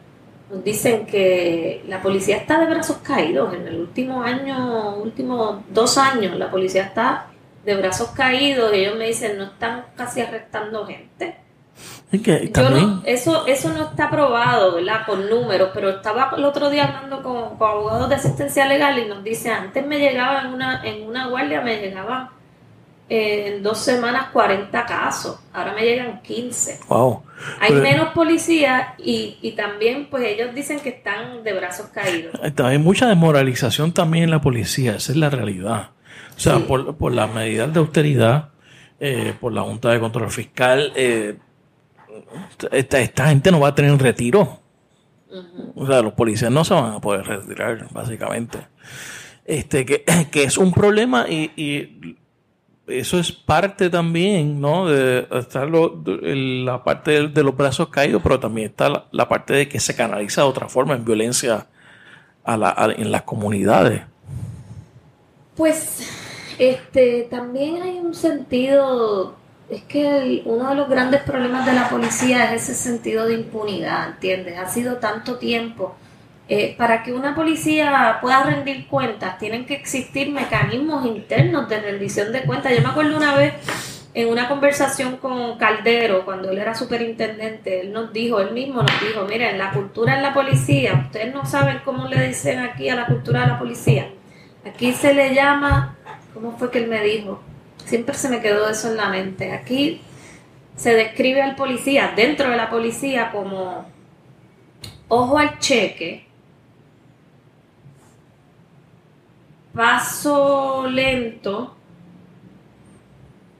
Nos dicen que la policía está de brazos caídos. En el último año, últimos dos años, la policía está de brazos caídos. Ellos me dicen, no están casi arrestando gente eso, eso no está probado, ¿verdad? Con números, pero estaba el otro día hablando con, abogados de asistencia legal y nos dice, antes me llegaba en una, en una guardia, me llegaban en dos semanas 40 casos, ahora me llegan 15. Wow. Hay menos policías y, y, también pues ellos dicen que están de brazos caídos. Hay mucha desmoralización también en la policía, esa es la realidad. O sea, por, por las medidas de austeridad, eh, por la Junta de Control Fiscal, eh, esta, esta gente no va a tener retiro. O sea, los policías no se van a poder retirar, básicamente. Este, que, [clears throat] que es un problema y, eso es parte también, ¿no? De estar la parte de, los brazos caídos, pero también está la, parte de que se canaliza de otra forma en violencia a la, en las comunidades. Pues, este, también hay un sentido es que uno de los grandes problemas de la policía es ese sentido de impunidad, ¿entiendes? Ha sido tanto tiempo. Eh, para que una policía pueda rendir cuentas, tienen que existir mecanismos internos de rendición de cuentas. Yo me acuerdo una vez en una conversación con Caldero, cuando él era superintendente, él nos dijo, él mismo nos dijo, miren, la cultura en la policía, ustedes no saben cómo le dicen aquí a la cultura de la policía. Aquí se le llama, ¿cómo fue que él me dijo? Siempre se me quedó eso en la mente. Aquí se describe al policía, dentro de la policía, como ojo al cheque, paso lento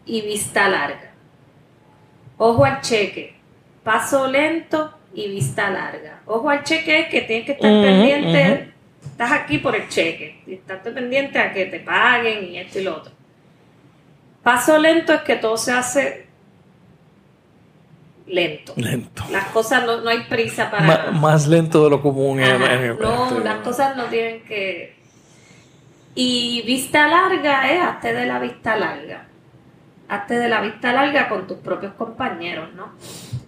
y vista larga. Ojo al cheque, paso lento y vista larga. Ojo al cheque es que tienes que estar pendiente, estás aquí por el cheque, y estás pendiente a que te paguen y esto y lo otro. Paso lento es que todo se hace lento. Lento. Las cosas no, hay prisa para... más lento de lo común. no, las cosas no tienen que... Y vista larga es hazte de la vista larga. Hazte de la vista larga con tus propios compañeros, ¿no?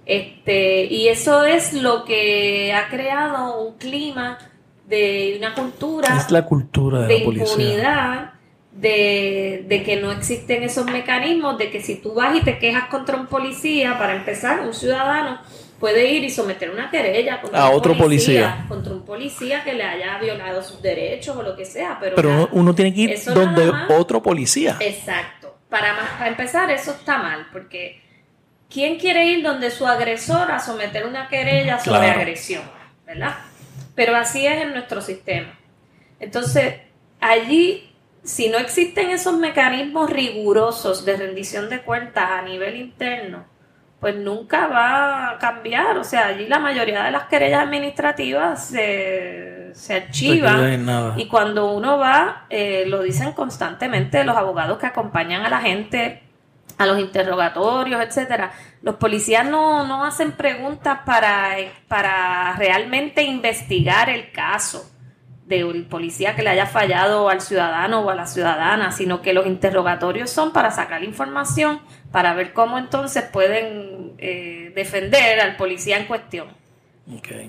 Este, y eso es lo que ha creado un clima de una cultura... Es la cultura de, de la policía. Impunidad de, que no existen esos mecanismos, de que si tú vas y te quejas contra un policía, para empezar, un ciudadano puede ir y someter una querella contra a otro policía, contra un policía que le haya violado sus derechos o lo que sea. Pero, pero uno tiene que ir donde otro policía. Exacto. Para, para empezar, eso está mal, porque ¿quién quiere ir donde su agresor a someter una querella sobre agresión? ¿Verdad? Pero así es en nuestro sistema. Entonces, allí si no existen esos mecanismos rigurosos de rendición de cuentas a nivel interno, pues nunca va a cambiar. O sea, allí la mayoría de las querellas administrativas se, se archivan y cuando uno va, eh, lo dicen constantemente los abogados que acompañan a la gente a los interrogatorios, etcétera. Los policías no, no hacen preguntas para, para realmente investigar el caso del policía que le haya fallado al ciudadano o a la ciudadana, sino que los interrogatorios son para sacar información, para ver cómo entonces pueden eh, defender al policía en cuestión.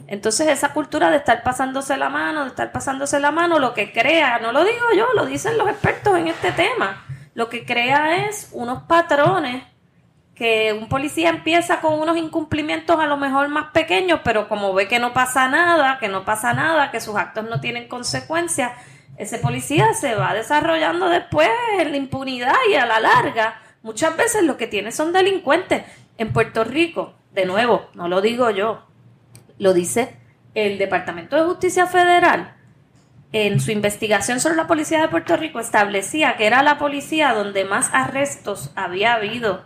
Entonces esa cultura de estar pasándose la mano, de estar pasándose la mano, lo que crea, no lo digo yo, lo dicen los expertos en este tema, lo que crea es unos patrones que un policía empieza con unos incumplimientos a lo mejor más pequeños, pero como ve que no pasa nada, que no pasa nada, que sus actos no tienen consecuencias, ese policía se va desarrollando después en la impunidad y a la larga. Muchas veces lo que tiene son delincuentes. En Puerto Rico, de nuevo, no lo digo yo, lo dice el Departamento de Justicia Federal. En su investigación sobre la policía de Puerto Rico establecía que era la policía donde más arrestos había habido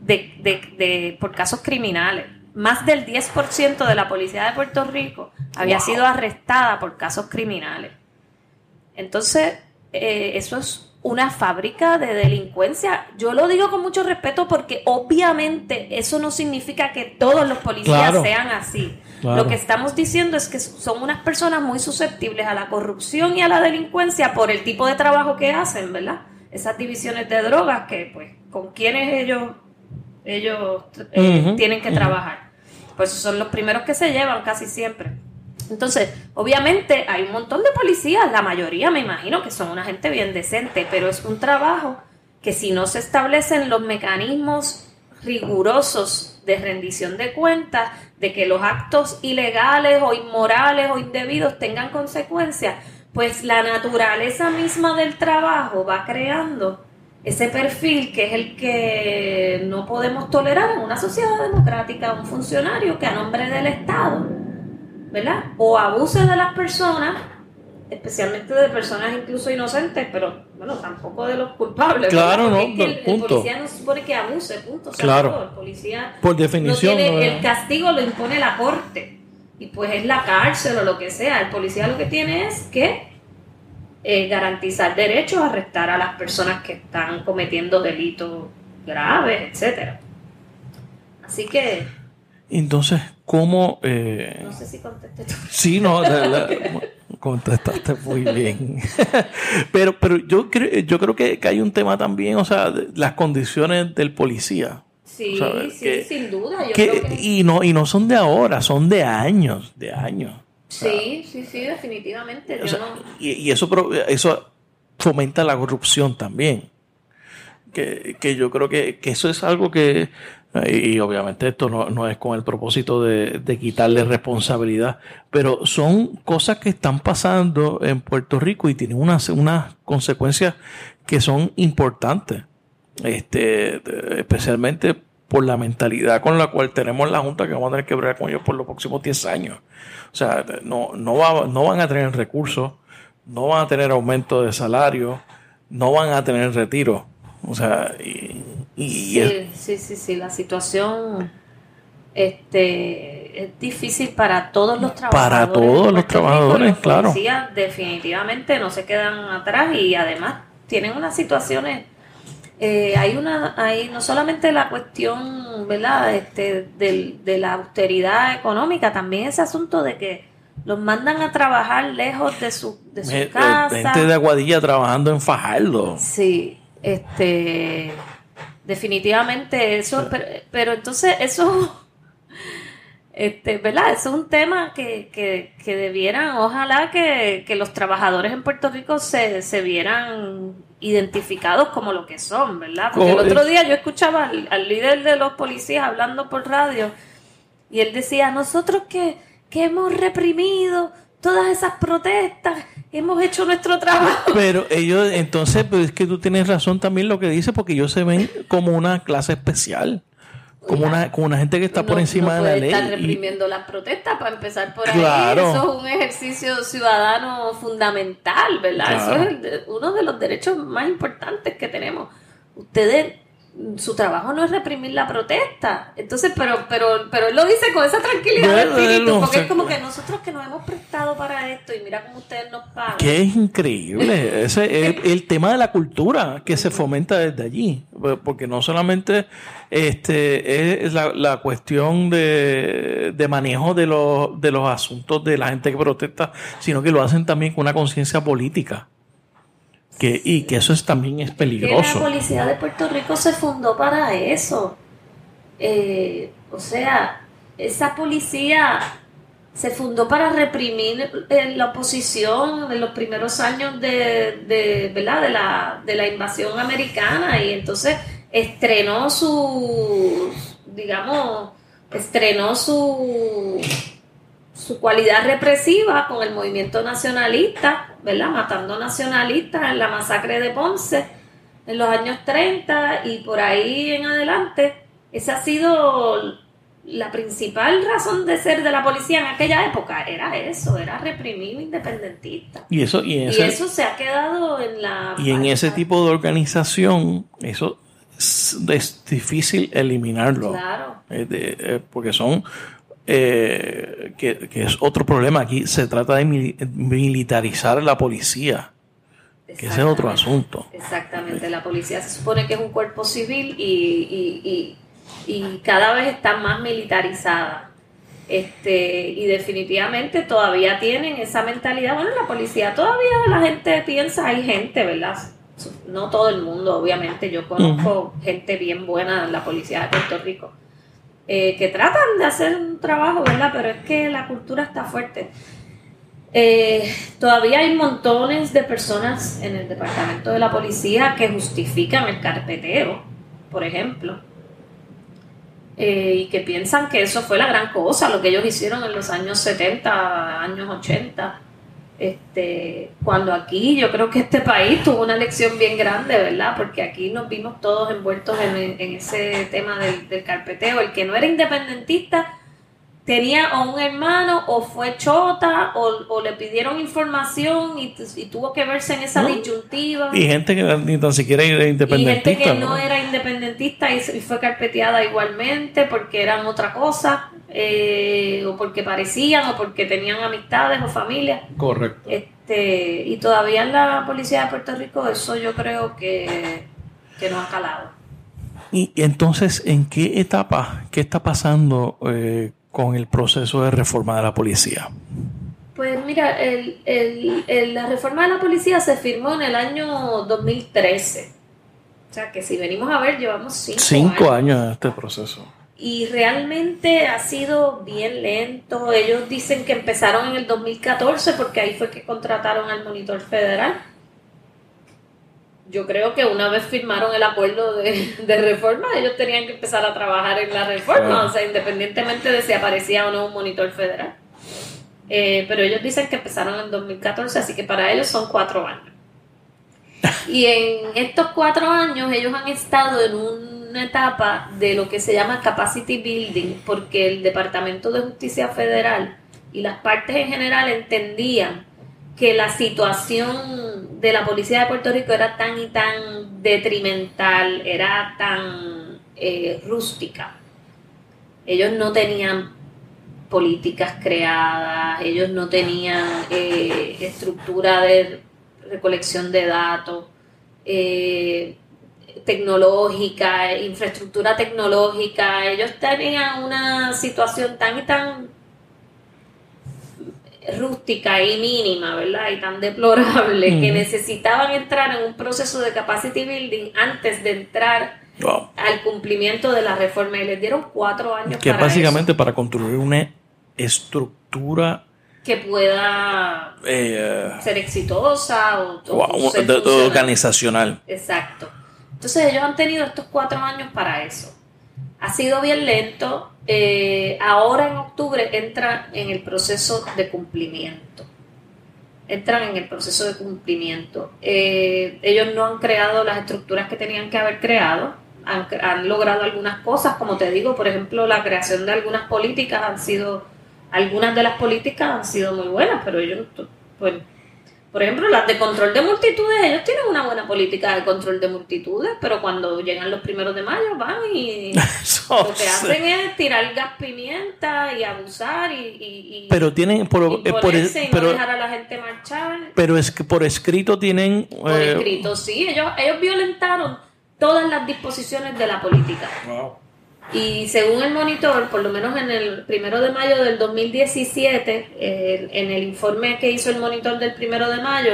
de, de, por casos criminales. Más del 10% de la policía de Puerto Rico había sido arrestada por casos criminales. Entonces, eh, eso es una fábrica de delincuencia. Yo lo digo con mucho respeto porque obviamente eso no significa que todos los policías sean así. Lo que estamos diciendo es que son unas personas muy susceptibles a la corrupción y a la delincuencia por el tipo de trabajo que hacen, ¿verdad? Esas divisiones de drogas que, pues, con quienes ellos ellos eh, tienen que trabajar. Pues son los primeros que se llevan casi siempre. Entonces, obviamente hay un montón de policías, la mayoría me imagino que son una gente bien decente, pero es un trabajo que si no se establecen los mecanismos rigurosos de rendición de cuentas, de que los actos ilegales o inmorales o indebidos tengan consecuencias, pues la naturaleza misma del trabajo va creando ese perfil que es el que no podemos tolerar en una sociedad democrática, un funcionario que a nombre del Estado, ¿verdad? O abuse de las personas, especialmente de personas incluso inocentes, pero bueno, tampoco de los culpables. Claro, no, el, policía no se supone que abuse, punto. claro. el policía por definición. el castigo lo impone la corte y pues es la cárcel o lo que sea. El policía lo que tiene es que eh, garantizar derechos, arrestar a las personas que están cometiendo delitos graves, etcétera. Así que. Entonces, ¿cómo.? Eh... No sé si contesté tú. Sí, no, [laughs] contestaste muy bien. [laughs] pero pero yo, creo, yo creo que, hay un tema también, o sea, las condiciones del policía. Sí, sí, sin duda. y, no, y no son de ahora, son de años, de años. Sí, sí, sí, definitivamente. y, eso, eso fomenta la corrupción también. que, que yo creo que, que, eso es algo que, y, obviamente esto no, no, es con el propósito de, de, quitarle responsabilidad, pero son cosas que están pasando en Puerto Rico y tienen unas, unas consecuencias que son importantes, este, especialmente por la mentalidad con la cual tenemos la Junta que vamos a tener que bregar con ellos por los próximos 10 años. O sea, no, no, va, no van a tener recursos, no van a tener aumento de salario, no van a tener retiro. O sea, y, sí, sí, sí, sí, la situación este, es difícil para todos los trabajadores. Para todos los trabajadores, claro. definitivamente no se quedan atrás y además tienen unas situaciones eh, hay una, hay no solamente la cuestión, ¿verdad? Este, de la austeridad económica, también ese asunto de que los mandan a trabajar lejos de su, de su eh, casa. Gente de Aguadilla trabajando en Fajardo. Sí, este, definitivamente eso, pero, pero entonces eso este, ¿verdad? Es un tema que, que, que debieran, ojalá que, que, los trabajadores en Puerto Rico se, se, vieran identificados como lo que son, ¿verdad? Porque el otro día yo escuchaba al, líder de los policías hablando por radio y él decía, nosotros que, que hemos reprimido todas esas protestas, hemos hecho nuestro trabajo. [laughs] Pero ellos, entonces, pues es que tú tienes razón también lo que dice, porque ellos se ven como una clase especial como una, como una gente que está por encima de la ley. Están reprimiendo las protestas para empezar por ahí. Eso es un ejercicio ciudadano fundamental, ¿verdad? Eso es uno de los derechos más importantes que tenemos. Ustedes su trabajo no es reprimir la protesta. Entonces, pero, pero, pero él lo dice con esa tranquilidad de espíritu, porque es como que nosotros que nos hemos prestado para esto y mira cómo ustedes nos pagan. Que es increíble. [laughs] Ese es el, tema de la cultura que se fomenta desde allí. Porque no solamente este es la, la cuestión de, de manejo de los, de los asuntos de la gente que protesta, sino que lo hacen también con una conciencia política y que eso es, también es peligroso. la policía de Puerto Rico se fundó para eso. Eh, o sea, esa policía se fundó para reprimir eh, la oposición en los primeros años de, de, ¿verdad? de, la, de la invasión americana y entonces estrenó su, digamos, estrenó su su cualidad represiva con el movimiento nacionalista, ¿verdad? Matando nacionalistas en la masacre de Ponce en los años 30 y por ahí en adelante. Esa ha sido la principal razón de ser de la policía en aquella época. Era eso, era reprimir independentistas. Y eso, y, eso se ha quedado en la... Y en ese tipo de organización, eso es, difícil eliminarlo. Claro. Eh, porque son eh, que, es otro problema aquí, se trata de militarizar la policía, que ese es otro asunto. Exactamente, la policía se supone que es un cuerpo civil y, cada vez está más militarizada. Este, y definitivamente todavía tienen esa mentalidad. Bueno, la policía todavía la gente piensa, hay gente, ¿verdad? No todo el mundo, obviamente. Yo conozco gente bien buena en la policía de Puerto Rico eh, que tratan de hacer un trabajo, ¿verdad? Pero es que la cultura está fuerte. Eh, todavía hay montones de personas en el departamento de la policía que justifican el carpeteo, por ejemplo, eh, y que piensan que eso fue la gran cosa, lo que ellos hicieron en los años 70, años 80. Este, cuando aquí yo creo que este país tuvo una lección bien grande, ¿verdad? Porque aquí nos vimos todos envueltos en, ese tema del, carpeteo. El que no era independentista tenía o un hermano o fue chota o, le pidieron información y, tuvo que verse en esa disyuntiva. Y gente que ni tan siquiera era independentista. Y gente que no, era independentista y, fue carpeteada igualmente porque eran otra cosa. Eh, o porque parecían, o porque tenían amistades o familia. Correcto. Este, y todavía en la policía de Puerto Rico eso yo creo que, no ha calado. Y entonces, ¿en qué etapa, qué está pasando eh, con el proceso de reforma de la policía? Pues mira, la reforma de la policía se firmó en el año 2013. O sea que si venimos a ver, llevamos cinco, cinco años. años en este proceso y realmente ha sido bien lento. Ellos dicen que empezaron en el 2014 porque ahí fue que contrataron al monitor federal. yo creo que una vez firmaron el acuerdo de, [laughs] reforma, ellos tenían que empezar a trabajar en la reforma, o sea, independientemente de si aparecía o no un monitor federal. Eh, pero ellos dicen que empezaron en 2014, así que para ellos son cuatro años. Y en estos cuatro años ellos han estado en una etapa de lo que se llama capacity building, porque el Departamento de Justicia Federal y las partes en general entendían que la situación de la policía de Puerto Rico era tan y tan detrimental, era tan eh, rústica. Ellos no tenían políticas creadas, ellos no tenían eh, estructura de recolección de datos, eh, tecnológica, infraestructura tecnológica, ellos tenían una situación tan y tan rústica y mínima, ¿verdad? Y tan deplorable que necesitaban entrar en un proceso de capacity building antes de entrar al cumplimiento de la reforma y les dieron cuatro años. Que básicamente para construir una estructura que pueda eh, ser exitosa o, organizacional. Exacto. Entonces ellos han tenido estos cuatro años para eso. Ha sido bien lento. Eh, ahora en octubre entran en el proceso de cumplimiento. Entran en el proceso de cumplimiento. Eh, ellos no han creado las estructuras que tenían que haber creado. Han, han logrado algunas cosas, como te digo, por ejemplo, la creación de algunas políticas han sido algunas de las políticas han sido muy buenas, pero ellos, pues, por ejemplo, las de control de multitudes, ellos tienen una buena política de control de multitudes, pero cuando llegan los primeros de mayo van y [laughs] lo que hacen es tirar gas pimienta y abusar y, pero tienen por, eh, por, pero, dejar a la gente marchar. Pero es que por escrito tienen por eh, escrito sí, ellos ellos violentaron todas las disposiciones de la política. Wow. Y según el monitor, por lo menos en el primero de mayo del 2017, en el informe que hizo el monitor del primero de mayo,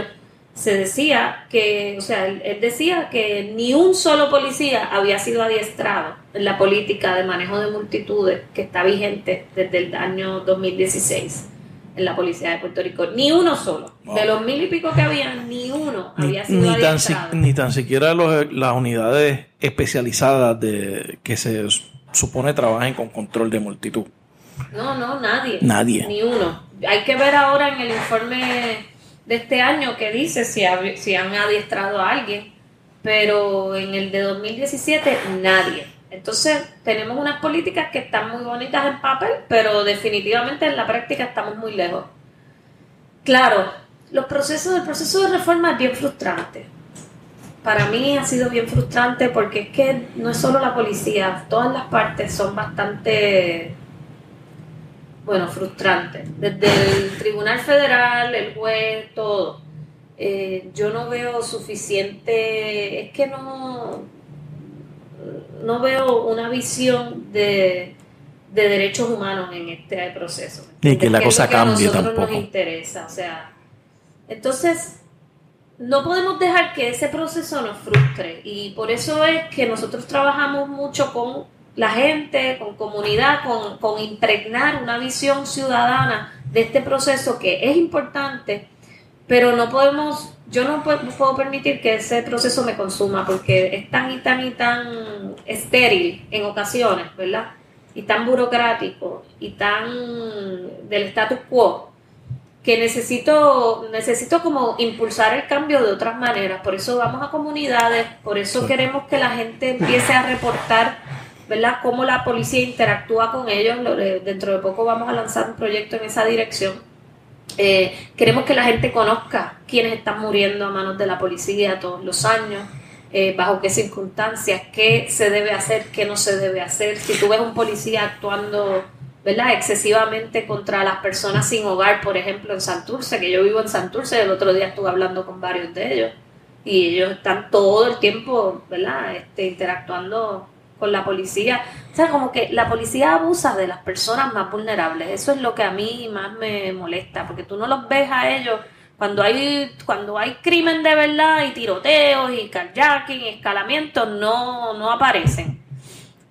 se decía que, o sea, él, decía que ni un solo policía había sido adiestrado en la política de manejo de multitudes que está vigente desde el año 2016 en la policía de Puerto Rico. Ni uno solo. De los mil y pico que había, ni uno había sido ni Tan, ni tan siquiera las unidades especializadas de que se supone trabajen con control de multitud. No, no, nadie. Nadie. Ni uno. Hay que ver ahora en el informe de este año que dice si, si han adiestrado a alguien, pero en el de 2017 nadie. Entonces tenemos unas políticas que están muy bonitas en papel, pero definitivamente en la práctica estamos muy lejos. Claro, los procesos, el proceso de reforma es bien frustrante para mí ha sido bien frustrante porque es que no es solo la policía, todas las partes son bastante, bueno, frustrantes. Desde el Tribunal Federal, el juez, todo. Eh, yo no veo suficiente, es que no, no veo una visión de, derechos humanos en este proceso. Y que la cosa cambie tampoco. nos interesa, o sea, entonces no podemos dejar que ese proceso nos frustre y por eso es que nosotros trabajamos mucho con la gente, con comunidad, con, impregnar una visión ciudadana de este proceso que es importante, pero no podemos, yo no puedo, puedo permitir que ese proceso me consuma porque es tan y tan y tan estéril en ocasiones, ¿verdad? Y tan burocrático y tan del status quo que necesito, necesito como impulsar el cambio de otras maneras. Por eso vamos a comunidades, por eso queremos que la gente empiece a reportar, ¿verdad?, cómo la policía interactúa con ellos. Dentro de poco vamos a lanzar un proyecto en esa dirección. Eh, queremos que la gente conozca quiénes están muriendo a manos de la policía todos los años, eh, bajo qué circunstancias, qué se debe hacer, qué no se debe hacer. Si tú ves un policía actuando ¿verdad? excesivamente contra las personas sin hogar, por ejemplo, en Santurce, que yo vivo en Santurce, el otro día estuve hablando con varios de ellos y ellos están todo el tiempo, ¿verdad? Este, interactuando con la policía. O sea, como que la policía abusa de las personas más vulnerables. Eso es lo que a mí más me molesta, porque tú no los ves a ellos cuando hay cuando hay crimen de verdad y tiroteos y carjacking escalamientos no no aparecen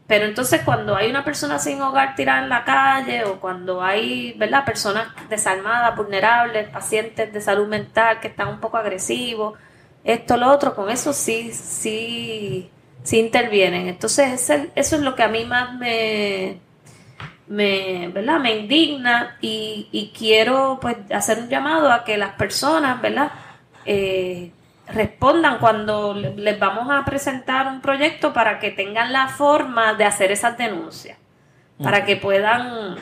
pero entonces cuando hay una persona sin hogar tirada en la calle o cuando hay, ¿verdad? Personas desarmadas, vulnerables, pacientes de salud mental que están un poco agresivos, esto, lo otro, con eso sí, sí, sí intervienen. Entonces, eso es lo que a mí más me, me, ¿verdad? me indigna y, quiero pues hacer un llamado a que las personas, ¿verdad? Eh, respondan cuando les vamos a presentar un proyecto para que tengan la forma de hacer esas denuncias, para que puedan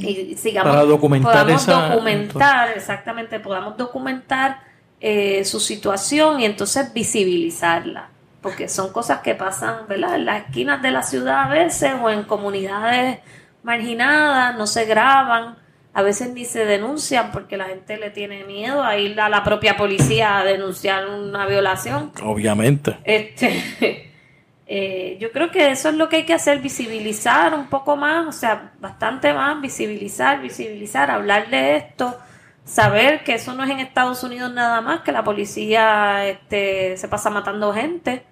y sigamos, para documentar podamos documentar, exactamente, podamos documentar eh, su situación y entonces visibilizarla, porque son cosas que pasan, ¿verdad? En las esquinas de la ciudad a veces o en comunidades marginadas, no se graban, a veces ni se denuncian porque la gente le tiene miedo a ir a la propia policía a denunciar una violación. Obviamente. Este, [laughs] eh, yo creo que eso es lo que hay que hacer, visibilizar un poco más, o sea, bastante más, visibilizar, visibilizar, hablar de esto, saber que eso no es en Estados Unidos nada más, que la policía este, se pasa matando gente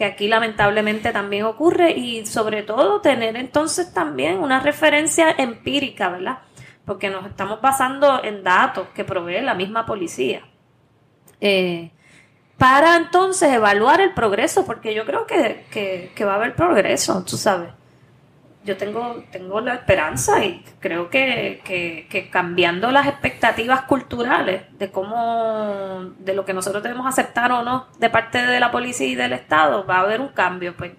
que aquí lamentablemente también ocurre y sobre todo tener entonces también una referencia empírica, ¿verdad? Porque nos estamos basando en datos que provee la misma policía. Eh, para entonces evaluar el progreso, porque yo creo que, que va a haber progreso, tú sabes yo tengo, tengo la esperanza y creo que, que, cambiando las expectativas culturales de cómo, de lo que nosotros debemos aceptar o no de parte de la policía y del Estado, va a haber un cambio, pues,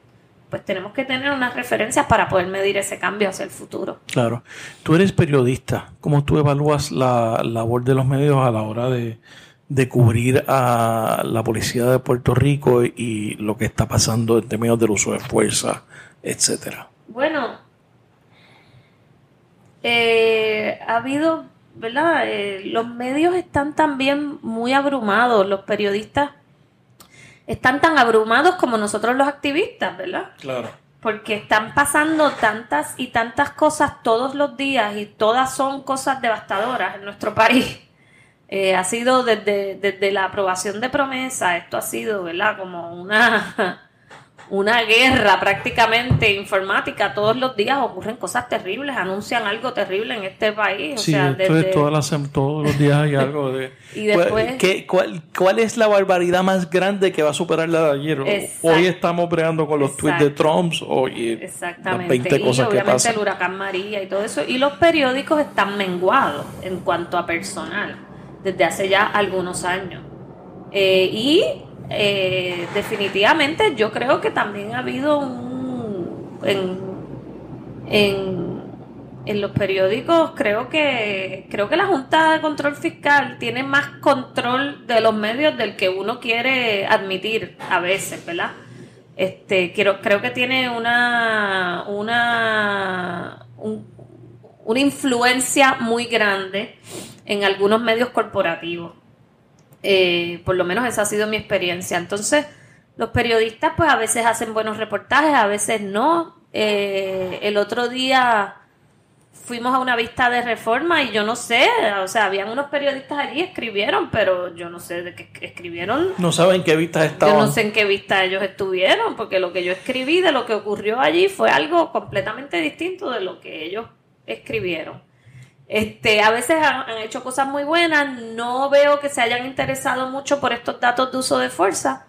pues tenemos que tener unas referencias para poder medir ese cambio hacia el futuro. Claro. Tú eres periodista, ¿cómo tú evalúas la labor de los medios a la hora de, de cubrir a la policía de Puerto Rico y lo que está pasando en términos del uso de fuerza, etcétera? Bueno, eh, ha habido, ¿verdad? Eh, los medios están también muy abrumados, los periodistas están tan abrumados como nosotros los activistas, ¿verdad? Claro. Porque están pasando tantas y tantas cosas todos los días y todas son cosas devastadoras en nuestro país. [laughs] Eh, ha sido desde, desde la aprobación de promesa, esto ha sido, ¿verdad? Como una una guerra prácticamente informática. Todos los días ocurren cosas terribles, anuncian algo terrible en este país. Sí, todas todos los días hay [laughs] algo de... y después... ¿Qué, cuál, ¿Cuál es la barbaridad más grande que va a superar la de ayer? Hoy estamos pregando con los tweets de Trump, hoy Exactamente. Las 20 cosas y obviamente el huracán María y todo eso. Y los periódicos están menguados en cuanto a personal desde hace ya algunos años. Eh, y eh, definitivamente yo creo que también ha habido un... En, en, los periódicos creo que creo que la Junta de Control Fiscal tiene más control de los medios del que uno quiere admitir a veces, ¿verdad? Este, quiero, creo que tiene una, una, una influencia muy grande en algunos medios corporativos. Eh, por lo menos esa ha sido mi experiencia. Entonces, los periodistas pues a veces hacen buenos reportajes, a veces no. Eh, el otro día fuimos a una vista de reforma y yo no sé, o sea, habían unos periodistas allí, escribieron, pero yo no sé de qué escribieron. No saben en qué vista estaban. Yo no sé en qué vista ellos estuvieron, porque lo que yo escribí de lo que ocurrió allí fue algo completamente distinto de lo que ellos escribieron. Este, a veces han, hecho cosas muy buenas, no veo que se hayan interesado mucho por estos datos de uso de fuerza.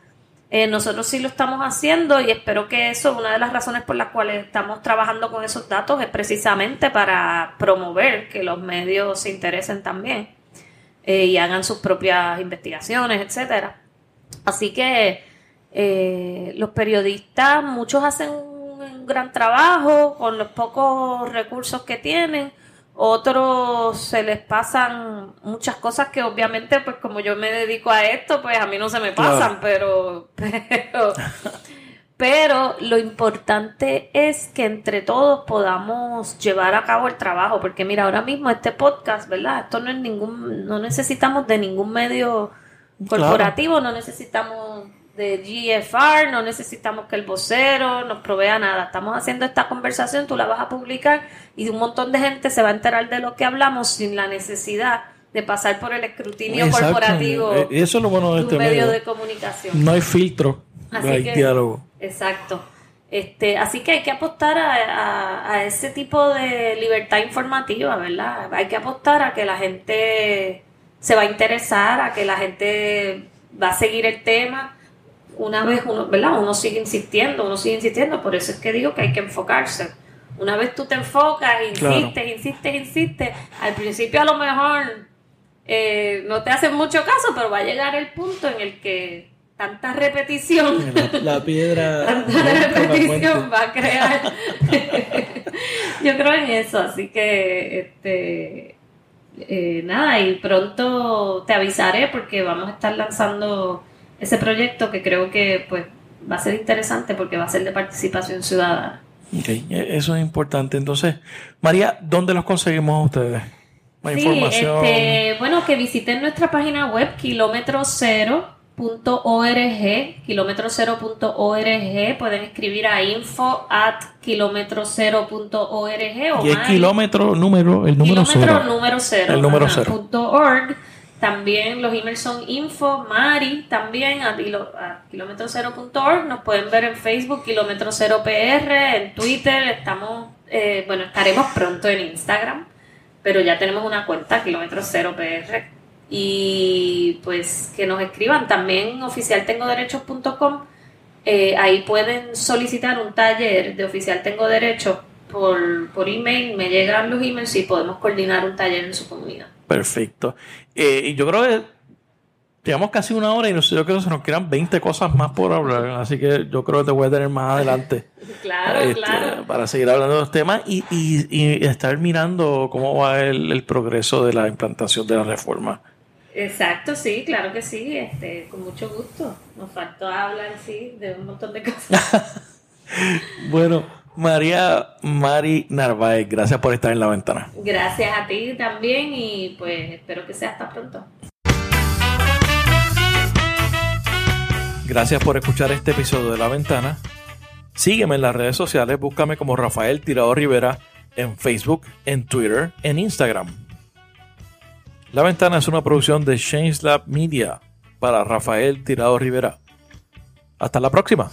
Eh, nosotros sí lo estamos haciendo y espero que eso, una de las razones por las cuales estamos trabajando con esos datos es precisamente para promover que los medios se interesen también eh, y hagan sus propias investigaciones, etcétera. Así que eh, los periodistas, muchos hacen un gran trabajo con los pocos recursos que tienen otros se les pasan muchas cosas que obviamente, pues como yo me dedico a esto, pues a mí no se me pasan, pero, [laughs] pero, pero lo importante es que entre todos podamos llevar a cabo el trabajo, porque mira, ahora mismo este podcast, ¿verdad? Esto no es ningún, no necesitamos de ningún medio corporativo, no necesitamos de GFR, no necesitamos que el vocero nos provea nada. Estamos haciendo esta conversación, tú la vas a publicar y un montón de gente se va a enterar de lo que hablamos sin la necesidad de pasar por el escrutinio corporativo. Eh, eso es lo bueno de este medio, de comunicación. No hay filtro, no hay diálogo. Exacto. Este, así que hay que apostar a, a ese tipo de libertad informativa, ¿verdad? Hay que apostar a que la gente se va a interesar, a que la gente va a seguir el tema. Una vez uno, ¿verdad? Uno sigue insistiendo, uno sigue insistiendo, por eso es que digo que hay que enfocarse. Una vez tú te enfocas, insistes, insistes, insistes, al principio a lo mejor eh, no te hacen mucho caso, pero va a llegar el punto en el que tanta repetición, la, piedra, [laughs] tanta repetición va a crear. [laughs] Yo creo en eso, así que este eh, nada, y pronto te avisaré porque vamos a estar lanzando ese proyecto que creo que pues va a ser interesante porque va a ser de participación ciudadana. Ok, e, eso es importante. Entonces, María, ¿dónde los conseguimos a ustedes? Más información. Este, bueno, que visiten nuestra página web, kilómetro cero .org, kilómetro cero.org, pueden escribir a info at kilómetro cero.org y el kilómetro número, el número kilómetro número cero. El número cero. org. También los emails son info, Mari, también a, a kilómetro cero.org. Nos pueden ver en Facebook, kilómetro cero PR, en Twitter, estamos, eh, bueno, estaremos pronto en Instagram, pero ya tenemos una cuenta, kilómetro cero PR y pues que nos escriban también oficialtengoderechos.com eh, ahí pueden solicitar un taller de oficial tengo derechos por, por email, me llegan los emails y podemos coordinar un taller en su comunidad. Perfecto. Eh, y yo creo que llevamos casi una hora y no sé, yo creo que se nos quedan 20 cosas más por hablar, así que yo creo que te voy a tener más adelante. [laughs] claro, este, claro. Para seguir hablando de los temas y, y, estar mirando cómo va el, el progreso de la implantación de la reforma. Exacto, sí, claro que sí, este, con mucho gusto. Nos faltó hablar, sí, de un montón de cosas. [laughs] bueno, María Mari Narváez, gracias por estar en la ventana. Gracias a ti también y pues espero que sea hasta pronto. Gracias por escuchar este episodio de La Ventana. Sígueme en las redes sociales, búscame como Rafael Tirado Rivera en Facebook, en Twitter, en Instagram. La Ventana es una producción de Change Lab Media para Rafael Tirado Rivera. Hasta la próxima.